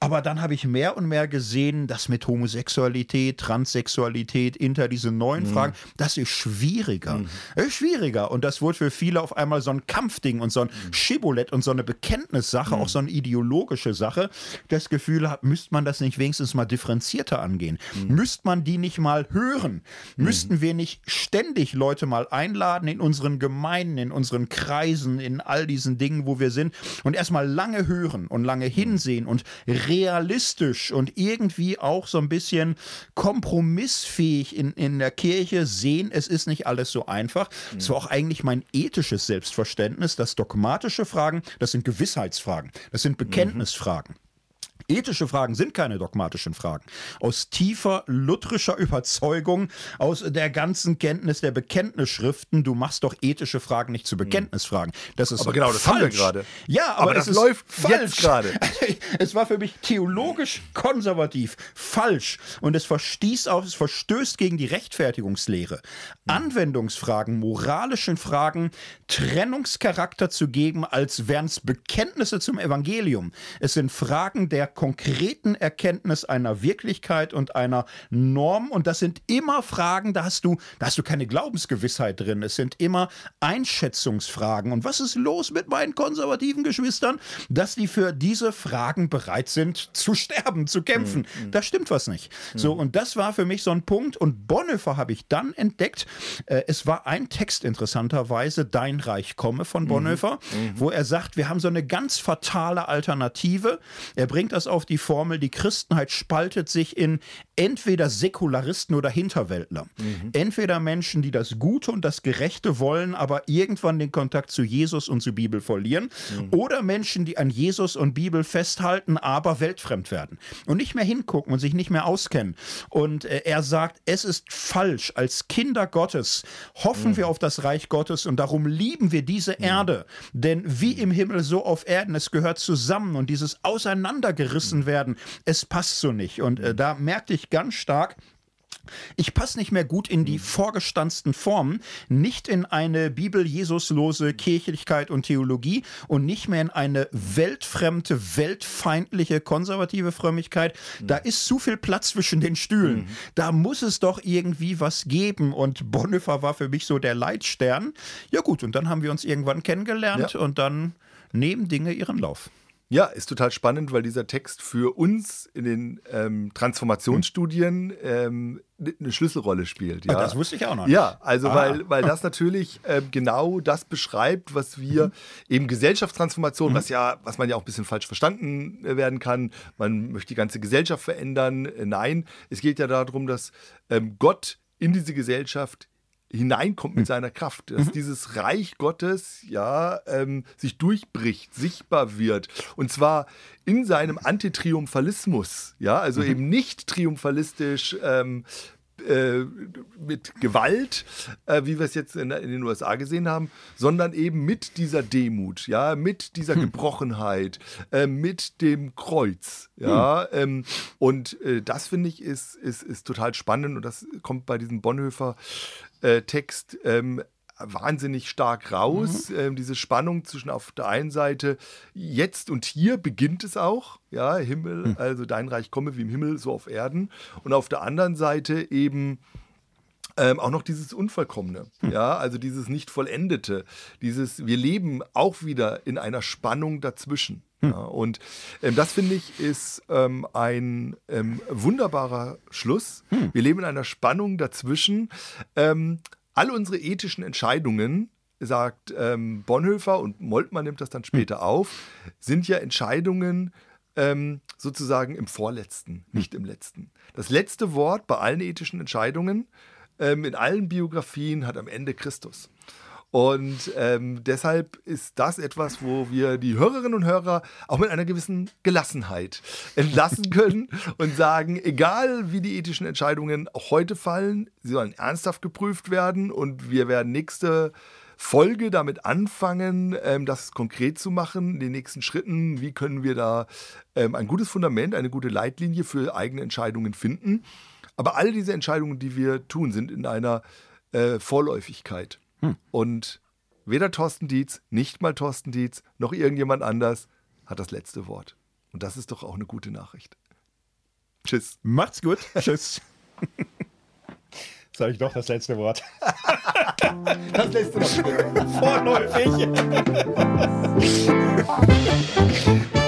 Aber dann habe ich mehr und mehr gesehen, dass mit Homosexualität, Transsexualität, hinter diese neuen mhm. Fragen, das ist schwieriger. Mhm. Das ist schwieriger und das wurde für viele auf einmal so ein Kampfding und so ein mhm. Schibbolett und so eine Bekenntnis Verständnissache, mhm. auch so eine ideologische Sache, das Gefühl hat, müsste man das nicht wenigstens mal differenzierter angehen? Mhm. Müsste man die nicht mal hören? Mhm. Müssten wir nicht ständig Leute mal einladen in unseren Gemeinden, in unseren Kreisen, in all diesen Dingen, wo wir sind und erstmal lange hören und lange mhm. hinsehen und realistisch und irgendwie auch so ein bisschen kompromissfähig in, in der Kirche sehen, es ist nicht alles so einfach. Das war auch eigentlich mein ethisches Selbstverständnis, dass dogmatische Fragen, das sind Gewissheiten, Gewissheitsfragen, das sind Bekenntnisfragen. Ethische Fragen sind keine dogmatischen Fragen. Aus tiefer lutherischer Überzeugung, aus der ganzen Kenntnis der Bekenntnisschriften, du machst doch ethische Fragen nicht zu hm. Bekenntnisfragen. Das ist aber genau, das falsch. haben wir gerade. Ja, aber, aber das läuft falsch gerade. es war für mich theologisch konservativ falsch und es verstieß auch, es verstößt gegen die Rechtfertigungslehre. Hm. Anwendungsfragen, moralischen Fragen Trennungscharakter zu geben, als wären es Bekenntnisse zum Evangelium. Es sind Fragen der konkreten Erkenntnis einer Wirklichkeit und einer Norm. Und das sind immer Fragen, da hast du, da hast du keine Glaubensgewissheit drin. Es sind immer Einschätzungsfragen. Und was ist los mit meinen konservativen Geschwistern, dass die für diese Fragen bereit sind, zu sterben, zu kämpfen? Mhm. Da stimmt was nicht. Mhm. So, und das war für mich so ein Punkt. Und Bonhoeffer habe ich dann entdeckt. Äh, es war ein Text interessanterweise, Dein Reich komme von mhm. Bonhoeffer, mhm. wo er sagt, wir haben so eine ganz fatale Alternative. Er bringt das auf die Formel, die Christenheit spaltet sich in entweder Säkularisten oder Hinterwäldler. Mhm. Entweder Menschen, die das Gute und das Gerechte wollen, aber irgendwann den Kontakt zu Jesus und zur Bibel verlieren. Mhm. Oder Menschen, die an Jesus und Bibel festhalten, aber weltfremd werden und nicht mehr hingucken und sich nicht mehr auskennen. Und äh, er sagt, es ist falsch. Als Kinder Gottes hoffen mhm. wir auf das Reich Gottes und darum lieben wir diese mhm. Erde. Denn wie im Himmel, so auf Erden, es gehört zusammen und dieses Auseinandergerissen gerissen werden. Es passt so nicht. Und äh, da merkte ich ganz stark, ich passe nicht mehr gut in die vorgestanzten Formen, nicht in eine Bibel-Jesuslose Kirchlichkeit und Theologie und nicht mehr in eine weltfremde, weltfeindliche, konservative Frömmigkeit. Da mhm. ist zu viel Platz zwischen den Stühlen. Mhm. Da muss es doch irgendwie was geben. Und Bonhoeffer war für mich so der Leitstern. Ja, gut, und dann haben wir uns irgendwann kennengelernt ja. und dann nehmen Dinge ihren Lauf. Ja, ist total spannend, weil dieser Text für uns in den ähm, Transformationsstudien ähm, eine Schlüsselrolle spielt. Ja, das wusste ich auch noch nicht. Ja, also ah. weil, weil das natürlich ähm, genau das beschreibt, was wir mhm. eben Gesellschaftstransformation, mhm. was ja, was man ja auch ein bisschen falsch verstanden äh, werden kann. Man möchte die ganze Gesellschaft verändern. Äh, nein, es geht ja darum, dass ähm, Gott in diese Gesellschaft hineinkommt mit hm. seiner Kraft, dass mhm. dieses Reich Gottes ja ähm, sich durchbricht, sichtbar wird und zwar in seinem Antitriumphalismus, ja, also mhm. eben nicht triumphalistisch ähm, äh, mit Gewalt, äh, wie wir es jetzt in, in, den USA gesehen haben, sondern eben mit dieser Demut, ja, mit dieser hm. Gebrochenheit, äh, mit dem Kreuz, ja. Hm. Ähm, und äh, das finde ich ist, ist, ist total spannend und das kommt bei diesem Bonhoeffer äh, Text ähm, wahnsinnig stark raus. Mhm. Ähm, diese Spannung zwischen auf der einen Seite jetzt und hier beginnt es auch, ja, Himmel, mhm. also dein Reich komme wie im Himmel, so auf Erden. Und auf der anderen Seite eben ähm, auch noch dieses Unvollkommene, mhm. ja, also dieses nicht vollendete, dieses, wir leben auch wieder in einer Spannung dazwischen. Hm. Und ähm, das finde ich ist ähm, ein ähm, wunderbarer Schluss. Hm. Wir leben in einer Spannung dazwischen. Ähm, all unsere ethischen Entscheidungen, sagt ähm, Bonhoeffer und Moltmann nimmt das dann später hm. auf, sind ja Entscheidungen ähm, sozusagen im Vorletzten, hm. nicht im Letzten. Das letzte Wort bei allen ethischen Entscheidungen in allen Biografien hat am Ende Christus. Und ähm, deshalb ist das etwas, wo wir die Hörerinnen und Hörer auch mit einer gewissen Gelassenheit entlassen können und sagen, egal wie die ethischen Entscheidungen auch heute fallen, sie sollen ernsthaft geprüft werden und wir werden nächste Folge damit anfangen, ähm, das konkret zu machen, in den nächsten Schritten, wie können wir da ähm, ein gutes Fundament, eine gute Leitlinie für eigene Entscheidungen finden. Aber all diese Entscheidungen, die wir tun, sind in einer äh, Vorläufigkeit. Hm. Und weder Thorsten Dietz, nicht mal Thorsten Dietz, noch irgendjemand anders hat das letzte Wort. Und das ist doch auch eine gute Nachricht. Tschüss. Macht's gut. Tschüss. Sag ich doch das letzte Wort. das letzte Wort. Vorläufig.